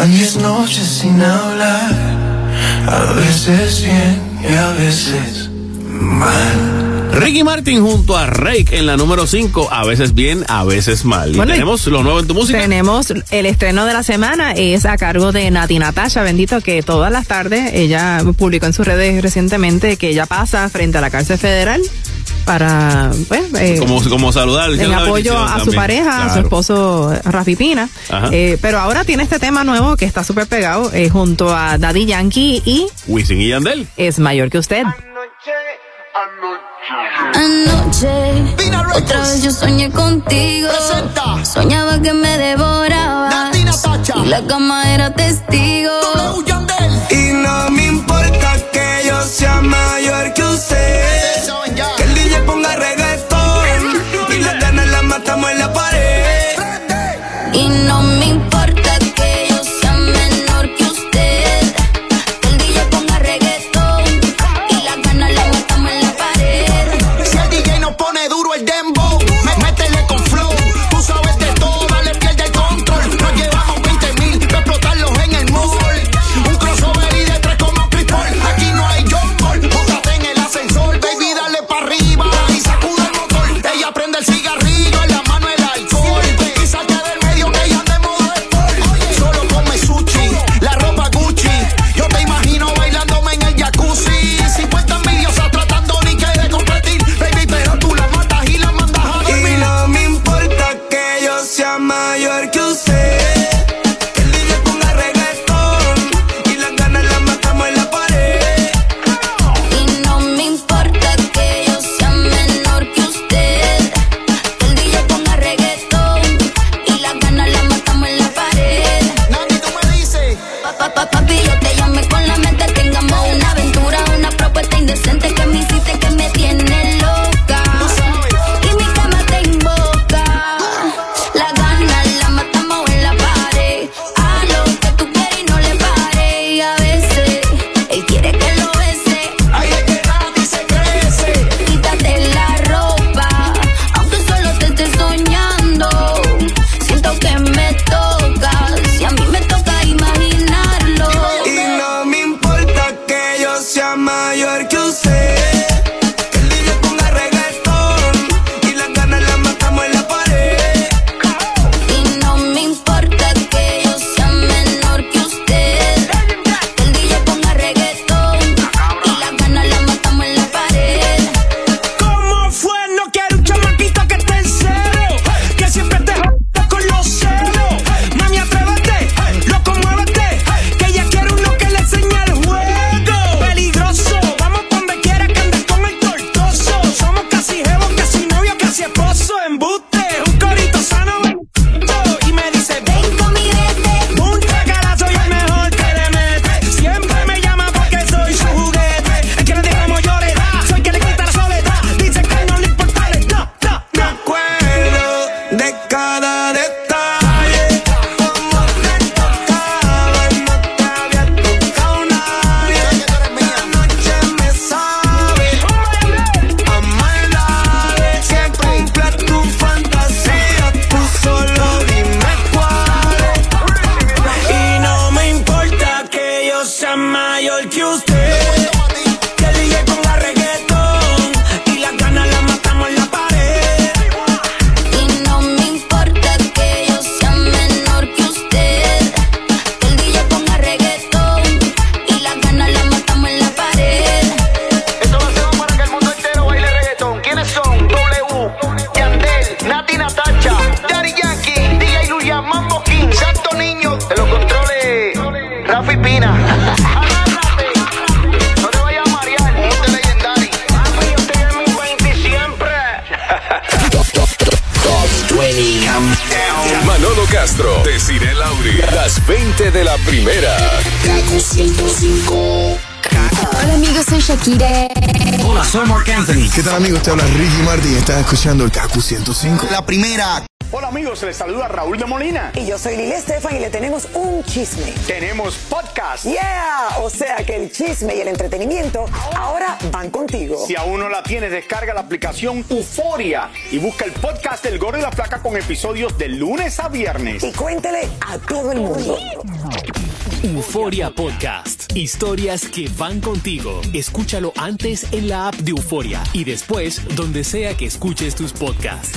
Van diez noches sin hablar, a veces bien y a veces mal. Ricky Martin junto a Rake en la número 5, a veces bien, a veces mal. Bueno, y- tenemos lo nuevo en tu música. Tenemos el estreno de la semana, es a cargo de Nati Natasha, bendito que todas las tardes ella publicó en sus redes recientemente que ella pasa frente a la cárcel federal para, pues, eh, Como, como saludar. en apoyo a su también. pareja, a su Claro. esposo eh, Rafi Pina. Ajá. Eh, pero ahora tiene este tema nuevo que está súper pegado eh, junto a Daddy Yankee y Wisin y Yandel. es mayor que usted. Anoche, otra vez yo soñé contigo. Soñaba que me devoraba. Y la cama era testigo. Y no me importa que yo sea mayor que usted. Ponga reggaetón. Y las ganas las matamos en la pared. Y no me importa Hola, soy Mark Anthony. ¿Qué tal amigos? Te habla Ricky Martin. Estás escuchando el Kaku 105. La primera. Hola amigos, les saluda Raúl de Molina. Y yo soy Lili Estefan y le tenemos un chisme. Tenemos podcast. Yeah, o sea que el chisme y el entretenimiento ahora van contigo. Si aún no la tienes, descarga la aplicación Euforia y busca el podcast del Gordo y la Flaca con episodios de lunes a viernes. Y cuéntele a todo el mundo. Euforia Podcast. Historias que van contigo. Escúchalo antes en la app de Euforia y después donde sea que escuches tus podcasts.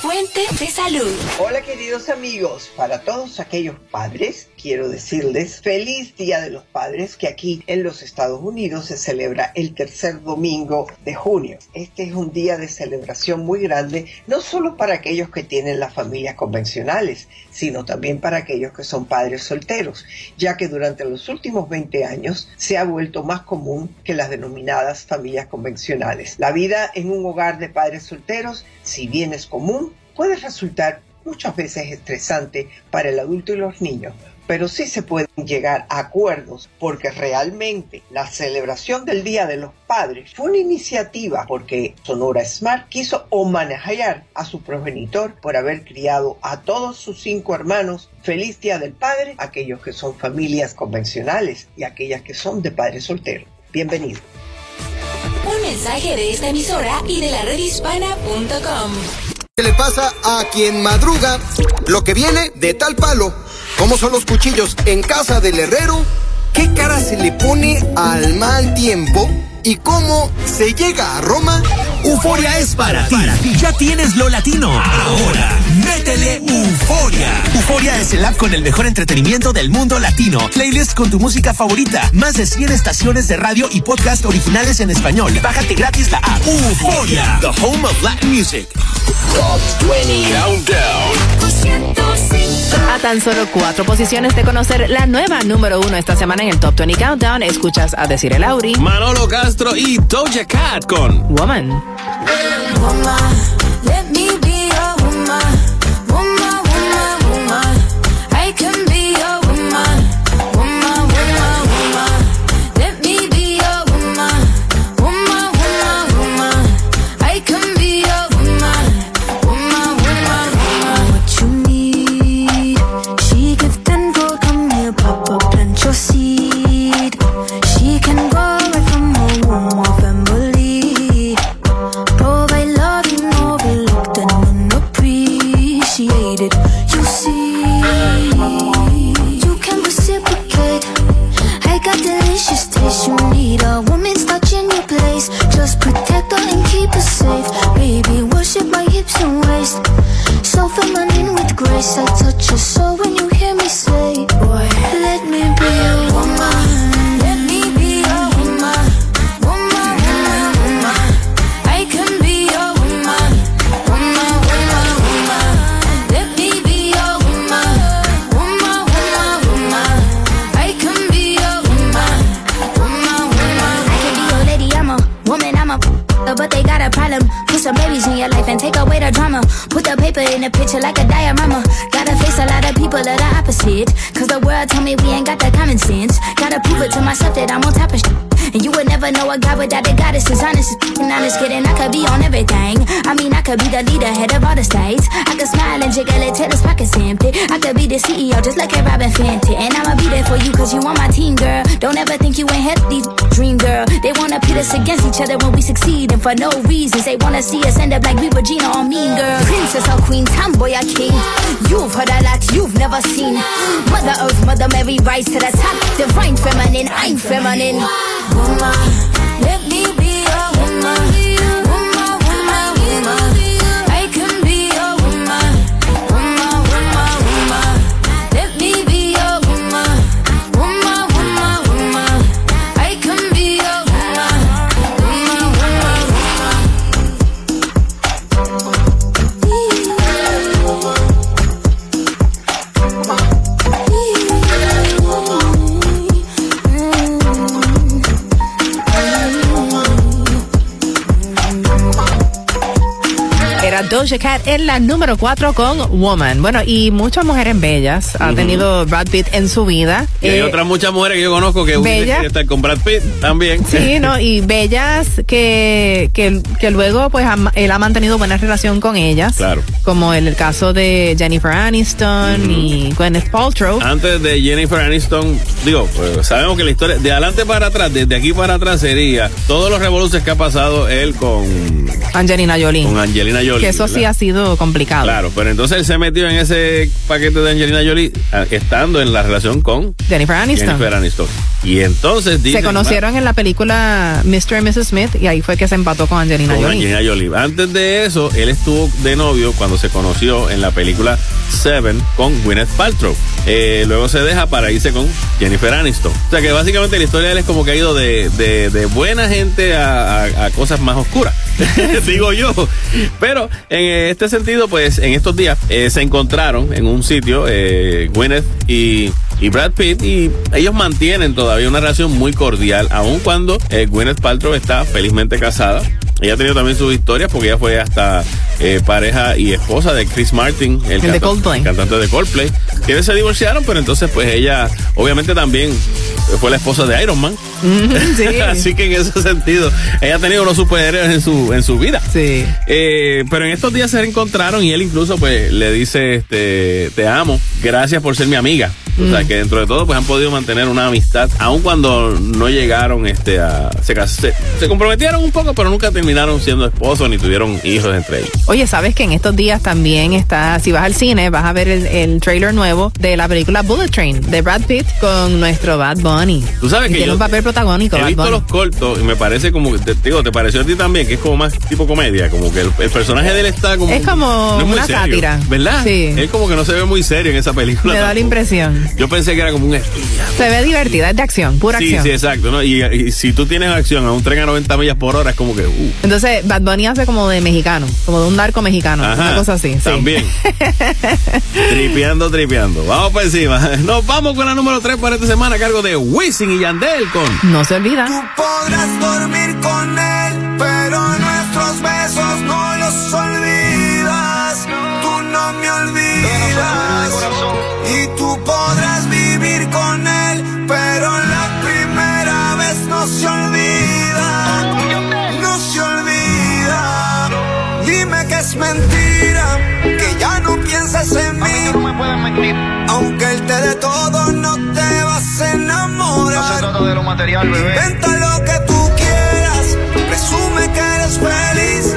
Fuente de salud. Hola queridos amigos, para todos aquellos padres quiero decirles feliz Día de los Padres que aquí en los Estados Unidos se celebra el tercer domingo de junio. Este es un día de celebración muy grande, no solo para aquellos que tienen las familias convencionales, sino también para aquellos que son padres solteros, ya que durante los últimos 20 años se ha vuelto más común que las denominadas familias convencionales. La vida en un hogar de padres solteros, si bien es común, puede resultar muchas veces estresante para el adulto y los niños, pero sí se pueden llegar a acuerdos porque realmente la celebración del Día de los Padres fue una iniciativa porque Sonora Smart quiso homenajear a su progenitor por haber criado a todos sus cinco hermanos. Feliz Día del Padre, aquellos que son familias convencionales y aquellas que son de padres solteros. Bienvenido. Un mensaje de esta emisora y de la redhispana.com. ¿Qué le pasa a quien madruga? Lo que viene de tal palo. ¿Cómo son los cuchillos en casa del herrero? ¿Qué cara se le pone al mal tiempo? ¿Y cómo se llega a Roma? Euforia es para ti. Ya tienes lo latino. Ahora, métele Euforia. Euforia es el app con el mejor entretenimiento del mundo latino. Playlist con tu música favorita. Más de 100 estaciones de radio y podcast originales en español. Bájate gratis la app. Euforia, the home of Latin music. Top 20 Countdown. A tan solo cuatro posiciones de conocer la nueva número uno esta semana en el Top 20 Countdown, escuchas a decir el Auri. Manolo Castro y Doja Cat con Woman. Woman, let me be just like a Robin Fenty. And I'ma be there for you, cause you on my team, girl. Don't ever think you ain't help these dream, girl. They wanna pit us against each other when we succeed, and for no reasons. They wanna see us end up like we Regina or Mean Girl. Princess or Queen, tomboy or king. You've heard a lot you've never seen. Mother Earth, Mother Mary, rise to the top. Divine feminine, I'm feminine. Woman, let me be a. Woman, Doja Cat en la número 4 con Woman. Bueno, y muchas mujeres bellas ha tenido Brad Pitt en su vida. Y hay Eh, otras muchas mujeres que yo conozco que Bella. estar con Brad Pitt también. Sí, ¿no? Y bellas que, que, que luego pues ha- él ha mantenido buena relación con ellas. Claro. Como en el caso de Jennifer Aniston y Gwyneth Paltrow. Antes de Jennifer Aniston, digo, pues, sabemos que la historia, de adelante para atrás, desde aquí para atrás sería todos los revoluciones que ha pasado él con, Angelina Jolie. con Angelina Jolie. que eso sí ha sido complicado. Claro, pero entonces él se metió en ese paquete de Angelina Jolie ah, estando en la relación con Jennifer Aniston. Jennifer Aniston. Y entonces Se dicen, conocieron en la película Mr. y Mrs. Smith y ahí fue que se empató con Angelina con Jolie. Angelina Jolie. Antes de eso, él estuvo de novio cuando se conoció en la película Seven con Gwyneth Paltrow. Eh, luego se deja para irse con Jennifer Aniston. O sea que básicamente la historia de él es como que ha ido de, de- de buena gente a, a- a cosas más oscuras, digo yo. Pero en este sentido, pues en estos días eh, se encontraron en un sitio eh, Gwyneth y y Brad Pitt y ellos mantienen todavía una relación muy cordial, aun cuando eh, Gwyneth Paltrow está felizmente casada. Ella ha tenido también sus historias porque ella fue hasta eh, pareja y esposa de Chris Martin, el, El de canta- Coldplay. cantante de Coldplay. Quienes se divorciaron, pero entonces pues ella obviamente también fue la esposa de Iron Man. Ujú, sí. Así que en ese sentido, ella ha tenido unos superhéroes en su, en su vida. Sí. Eh, pero en estos días se reencontraron y él incluso pues le dice, este, te amo, gracias por ser mi amiga. O sea, Mm. que dentro de todo pues han podido mantener una amistad, aun cuando no llegaron este a se, se, se comprometieron un poco, pero nunca terminaron siendo esposos ni tuvieron hijos entre ellos. Oye, ¿sabes que en estos días también está, si vas al cine, vas a ver el, el trailer nuevo de la película Bullet Train de Brad Pitt con nuestro Bad Bunny? Tú sabes que tiene un papel protagónico, he Bad visto Bunny. los cortos y me parece como, te, digo, te pareció a ti también, que es como más tipo comedia, como que el, el personaje de él está como... Es como no una sátira. ¿Verdad? Sí. Él como que no se ve muy serio en esa película. Me da la impresión. Yo pensé que era como un espía. Se ve divertida, es de acción, pura Sí, acción. sí, exacto. ¿no? Y, y si tú tienes acción a un tren a 90 millas por hora, es como que. Uh, Entonces, Bad Bunny hace como de mexicano, como de un narco mexicano, Ajá, una cosa así. sí. También. tripeando, tripeando. Vamos para encima. Nos vamos con la número 3 para esta semana a cargo de Wisin y Yandel con. No se olvida. Podrás dormir con él, pero nuestros besos no los olvidas. Tú no me olvidas. Y tú podrás vivir con él, pero la primera vez no se olvida. Mentira, que ya no piensas en mí. Aunque él te dé todo, no te vas a enamorar. No se trata de lo material, bebé. Inventa lo que tú quieras, presume que eres feliz,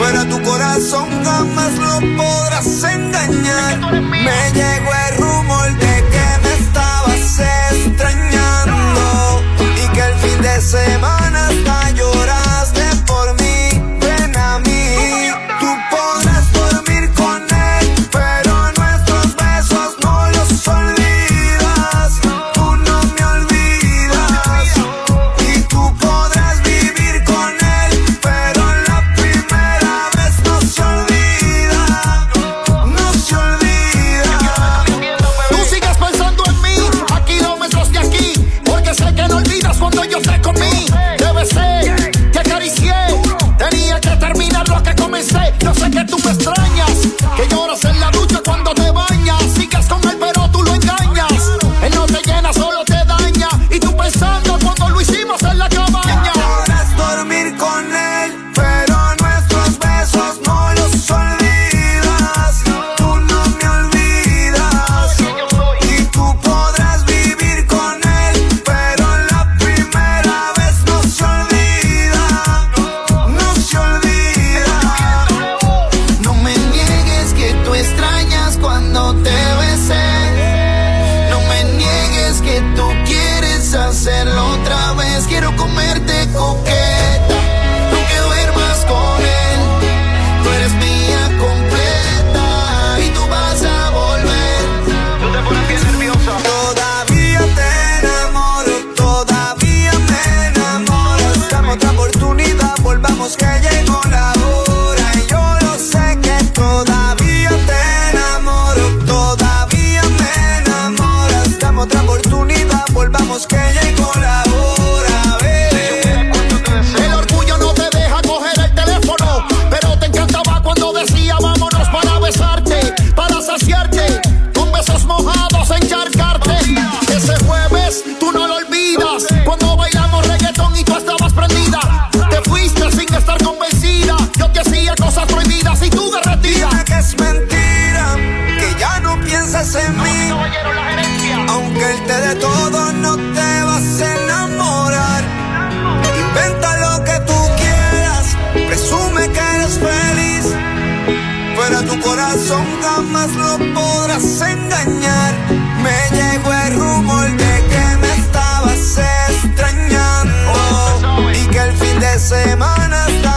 pero a tu corazón jamás lo podrás engañar. Me llegó el rumor de que me estabas extrañando y que el fin de semana sé, yo sé que tú me extrañas, que lloras en la decía vámonos para besarte, para saciarte, con besos mojados, encharcarte. Ese jueves tú no lo olvidas, cuando bailamos reggaetón y tú estabas prendida. Te fuiste sin estar convencida, yo te hacía cosas prohibidas y tú derretida. Dime que es mentira, que ya no piensas en mí. Aunque él te dé todo, no te vas corazón jamás lo podrás engañar. Me llegó el rumor de que me estabas extrañando. Y que el fin de semana hasta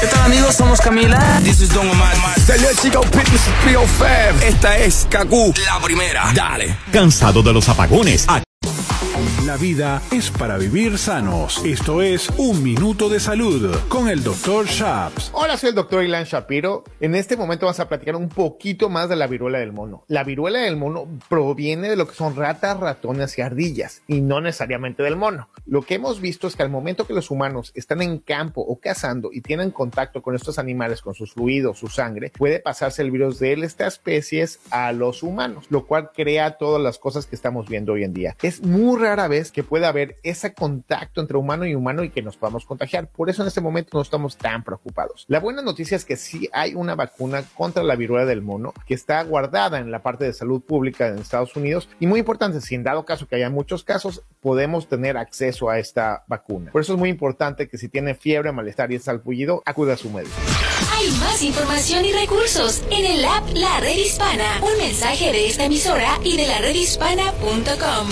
¿Qué tal amigos? Somos Camila. This is Don Omar. Salut chico, Pitbull 305. Esta es Kaku. La primera. Dale. Cansado de los apagones. La vida es para vivir sanos. Esto es Un Minuto de Salud con el Dr. Shaps. Hola, soy el doctor Ilan Shapiro. En este momento vamos a platicar un poquito más de la viruela del mono. La viruela del mono proviene de lo que son ratas, ratones y ardillas, y no necesariamente del mono. Lo que hemos visto es que al momento que los humanos están en campo o cazando y tienen contacto con estos animales, con sus fluidos, su sangre, puede pasarse el virus de estas especies a los humanos, lo cual crea todas las cosas que estamos viendo hoy en día. Es muy rara vez que pueda haber ese contacto entre humano y humano y que nos podamos contagiar. Por eso en este momento no estamos tan preocupados. La buena noticia es que sí hay una vacuna contra la viruela del mono que está guardada en la parte de salud pública en Estados Unidos y muy importante, si en dado caso que haya muchos casos, podemos tener acceso a esta vacuna. Por eso es muy importante que si tiene fiebre, malestar y es salpullido, acuda a su médico. Hay más información y recursos en el app La Red Hispana. Un mensaje de esta emisora y de la redhispana.com.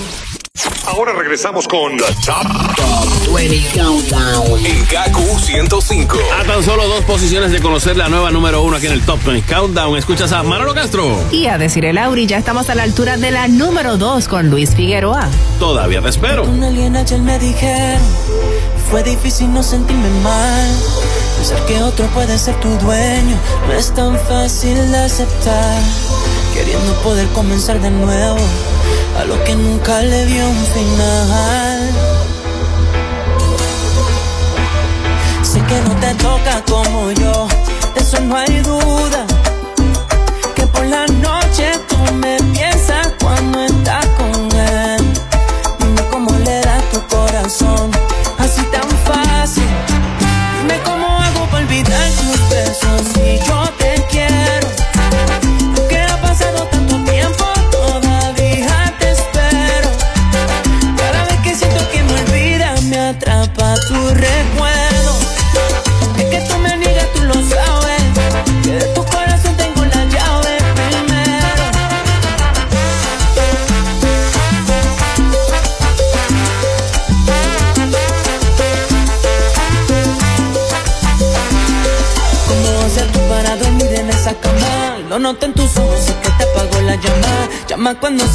Ahora regresamos con The Top, Top 20 Countdown. en KQ 105. A tan solo dos posiciones de conocer la nueva número uno aquí en el Top 20 Countdown. Escuchas a Manolo Castro. Y a decir el Auri, ya estamos a la altura de la número 2 con Luis Figueroa. Todavía te espero. Con alguien ayer me dijeron Fue difícil no sentirme mal Pensar que otro puede ser tu dueño No es tan fácil de aceptar. Queriendo poder comenzar de nuevo A lo que nunca le dio un final. Sé que no te toca como yo De eso no hay duda. Que por la noche tú me piensas cuando estás con él. Dime cómo le da tu corazón Así tan fácil cuando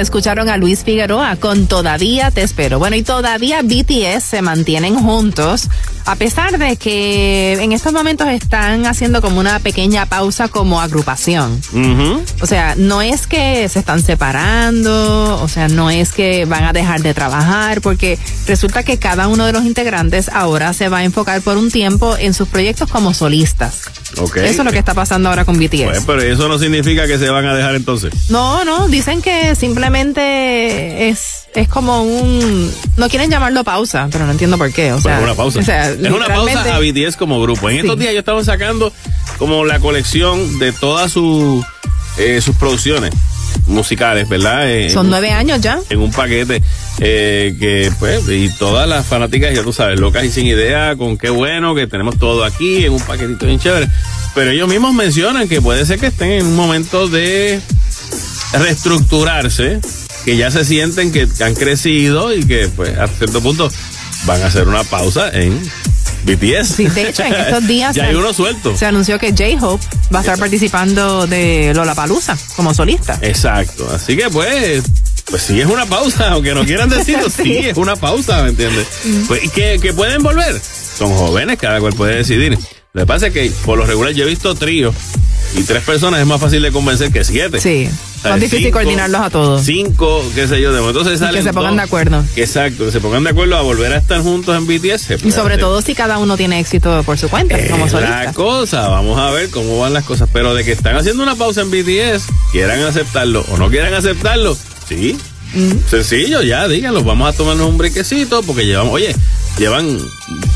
escucharon a Luis Figueroa con Todavía te espero. Bueno, y todavía BTS se mantienen juntos, a pesar de que en estos momentos están haciendo como una pequeña pausa como agrupación. O sea, no es que se están separando, o sea, no es que van a dejar de trabajar, porque resulta que cada uno de los integrantes ahora se va a enfocar por un tiempo en sus proyectos como solistas. Eso es lo que está pasando ahora con BTS. Pues, pero eso no significa que se van a dejar entonces. No, no, dicen que simplemente es, es como un... No quieren llamarlo pausa, pero no entiendo por qué. O sea, Pues una pausa. o sea, es una pausa a BTS como grupo. En estos días yo estaba sacando como la colección de todas sus eh, sus producciones musicales, ¿verdad? Eh, Son nueve años ya. En un paquete eh, que, pues, y todas las fanáticas, ya tú sabes, locas y sin idea, con qué bueno que tenemos todo aquí en un paquetito bien chévere. Pero ellos mismos mencionan que puede ser que estén en un momento de reestructurarse, que ya se sienten que han crecido y que, pues, a cierto punto van a hacer una pausa en BTS. Sí, de hecho, en estos días ya se- hay uno suelto. Se anunció que J-Hope va a estar participando de Lollapalooza como solista. Exacto. Así que pues, pues sí es una pausa, aunque no quieran decirlo, sí. es una pausa, ¿me entiendes? Pues, ¿y que, que pueden volver. Son jóvenes, cada cual puede decidir. Lo que pasa es que por lo regular yo he visto tríos y tres personas es más fácil de convencer que siete. Sí. O sea, Más difícil cinco- coordinarlos a todos. Cinco, qué sé yo, de Y salen que se pongan dos. de acuerdo. Exacto, que se pongan de acuerdo a volver a estar juntos en BTS. se Y sobre hacer. todo si cada uno tiene éxito por su cuenta, como Es solista. la cosa, vamos a ver cómo van las cosas. Pero de que están haciendo una pausa en BTS, quieran aceptarlo o no quieran aceptarlo, sí. Sencillo, ya, díganlo, vamos a tomarnos un brequecito porque llevamos, oye, llevan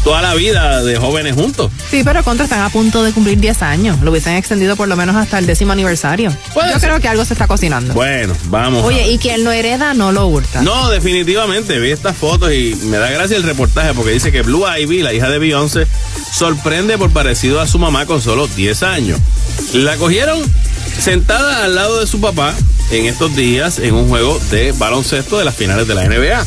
toda la vida de jóvenes juntos. Sí, pero contra están a punto de cumplir 10 años. Lo hubiesen extendido por lo menos hasta el décimo aniversario. Yo creo que algo se está cocinando. Bueno, vamos. Oye, y quien lo hereda no lo hurta. No, definitivamente, vi estas fotos y me da gracia el reportaje porque dice que Blue Ivy, la hija de Beyoncé, sorprende por parecido a su mamá con solo 10 años. La cogieron sentada al lado de su papá en estos días en un juego de baloncesto de las finales de la NBA.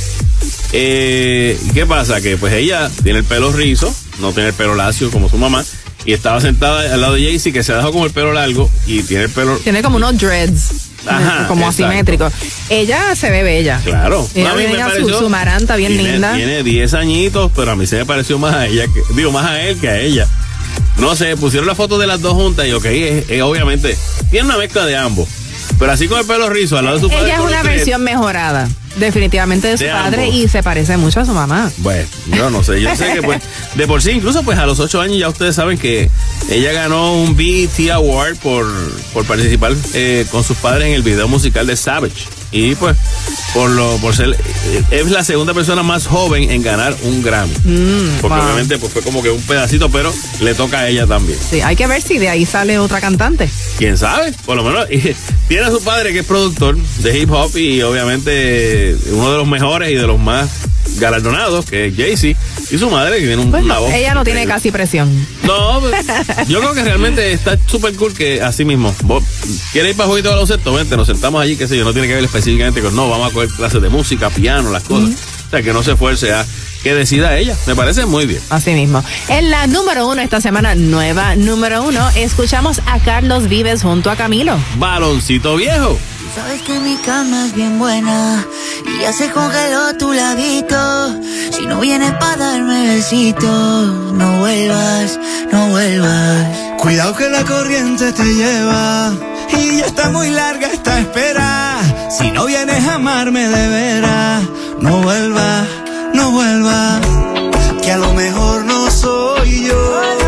Eh, ¿Qué pasa? Que pues ella tiene el pelo rizo, no tiene el pelo lacio como su mamá, y estaba sentada al lado de Jaycee que se dejó con el pelo largo y tiene el pelo... Tiene como unos dreads. Ajá, como exacto. asimétricos. Ella se ve bella. Claro. Ella A mí me su, maranta bien tiene, linda. Tiene 10 añitos, pero a mí se me pareció más a ella, que, digo, más a él que a ella. No sé, pusieron la foto de las dos juntas y ok, es- es obviamente, tiene una mezcla de ambos. Pero así con el pelo rizo al lado de su padre. Ella es una versión mejorada, definitivamente de su De padre ambos. y se parece mucho a su mamá. Bueno, yo no sé, yo sé que pues, de por sí, incluso pues a los 8 años ya ustedes saben que ella ganó un BET Award por, por participar eh, con sus padres en el video musical de Savage. Y pues, por lo, por ser, eh, es la segunda persona más joven en ganar un Grammy. Mm, Porque wow. obviamente pues fue como que un pedacito, pero le toca a ella también. Sí, hay que ver si de ahí sale otra cantante. ¿Quién sabe? Por lo menos tiene a su padre que es productor de hip hop y obviamente uno de los mejores y de los más galardonados, que es Jay-Z, y su madre que tiene un- Pues una no, voz. ella no tiene casi presión. No, pues, yo creo que realmente está súper cool que así mismo, vos quieres ir para jueguito de baloncesto, vente, nos sentamos allí, qué sé yo, no tiene que ver específicamente con, no, vamos a coger clases de música, piano, las cosas. O sea, que no se esfuerce a que decida ella. Me parece muy bien. Así mismo. En la número uno esta semana, nueva número uno, escuchamos a Carlos Vives junto a Camilo. Baloncito viejo. Sabes que mi cama es bien buena y ya se congeló tu ladito. Si no vienes para darme besitos, no vuelvas, no vuelvas. Cuidado que la corriente te lleva y ya está muy larga esta espera. Si no vienes a amarme de veras, no vuelvas, no vuelvas. Que a lo mejor no soy yo.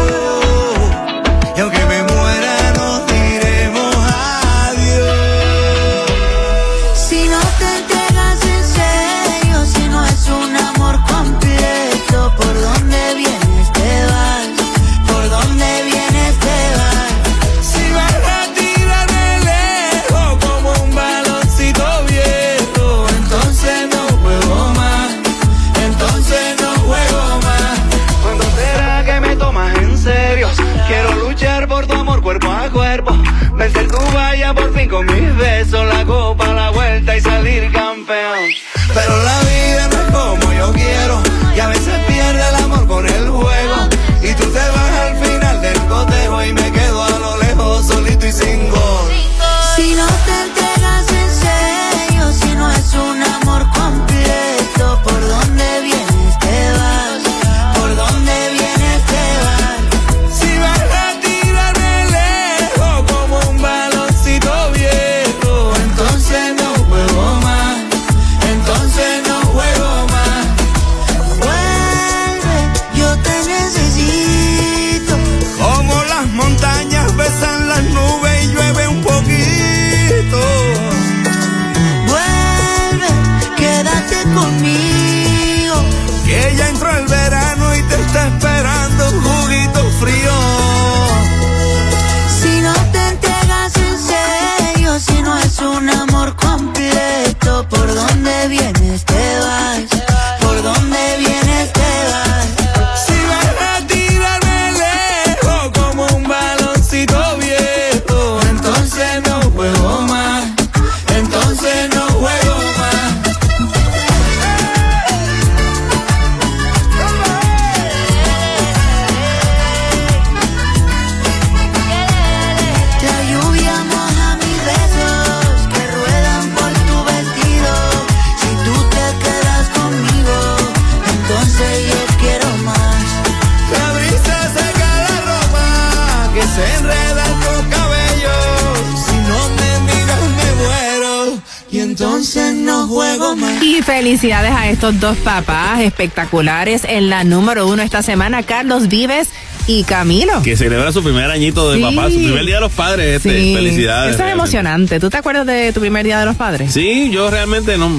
Estos dos papás espectaculares en la número uno esta semana, Carlos Vives y Camilo. Que celebra su primer añito de Sí. papá, su primer día de los padres. Este, Sí. Felicidades. Eso es realmente. emocionante. ¿Tú te acuerdas de tu primer día de los padres? Sí, yo realmente no.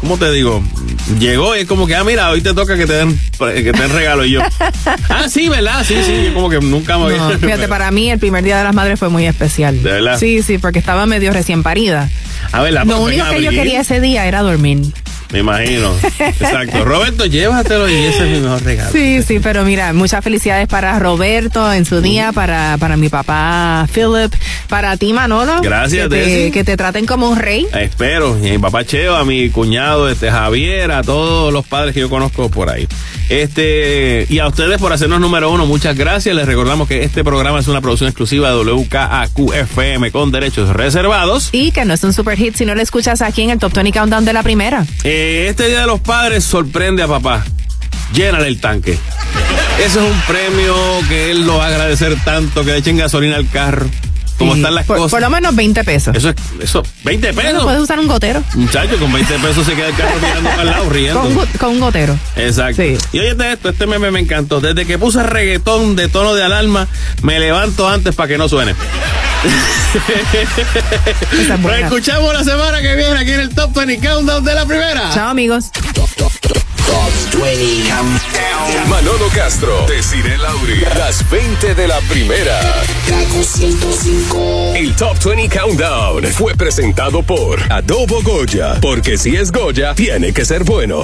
¿Cómo te digo? Llegó y es como que, ah, mira, hoy te toca que te den, que te den regalo. Y yo, ah, sí, ¿verdad? Sí, sí. Yo como que nunca me No, fíjate, para mí el primer día de las madres fue muy especial. ¿De verdad? Sí, sí, porque estaba medio recién parida. A ver, la Lo único que yo quería ese día era dormir. Me imagino. Exacto. Roberto, llévatelo y ese es mi mejor regalo. Sí, sí, pero mira, muchas felicidades para Roberto en su día, para, para mi papá Philip, para ti Manolo. Gracias, que te, que te traten como un rey. Espero. Y a mi papá Cheo, a mi cuñado este Javier, a todos los padres que yo conozco por ahí. Este, y a ustedes por hacernos número uno, muchas gracias. Les recordamos que este programa es una producción exclusiva de WKAQ-FM con derechos reservados. Y que no es un super hit si no lo escuchas aquí en el Top 20 Countdown de la primera. Eh, este Día de los Padres sorprende a papá. Llénale el tanque. Ese es un premio que él lo va a agradecer tanto, que le echen gasolina al carro. Como Sí, están las por, cosas. por lo menos 20 pesos. Eso es, eso, 20 Bueno, pesos. puedes usar un gotero. Muchacho, con 20 pesos se queda el carro mirando para el lado, riendo. Con, un go- con un gotero. Exacto. Y oye esto, este meme me encantó. Desde que puse reggaetón de tono de alarma, me levanto antes para que no suene. Nos escuchamos la semana que viene aquí en el Top 20 Countdown de la primera. Chao, amigos. Manolo Castro, Desiree Lauri, las 20 de la primera. El Top 20 Countdown fue presentado por Adobo Goya, porque si es Goya, tiene que ser bueno.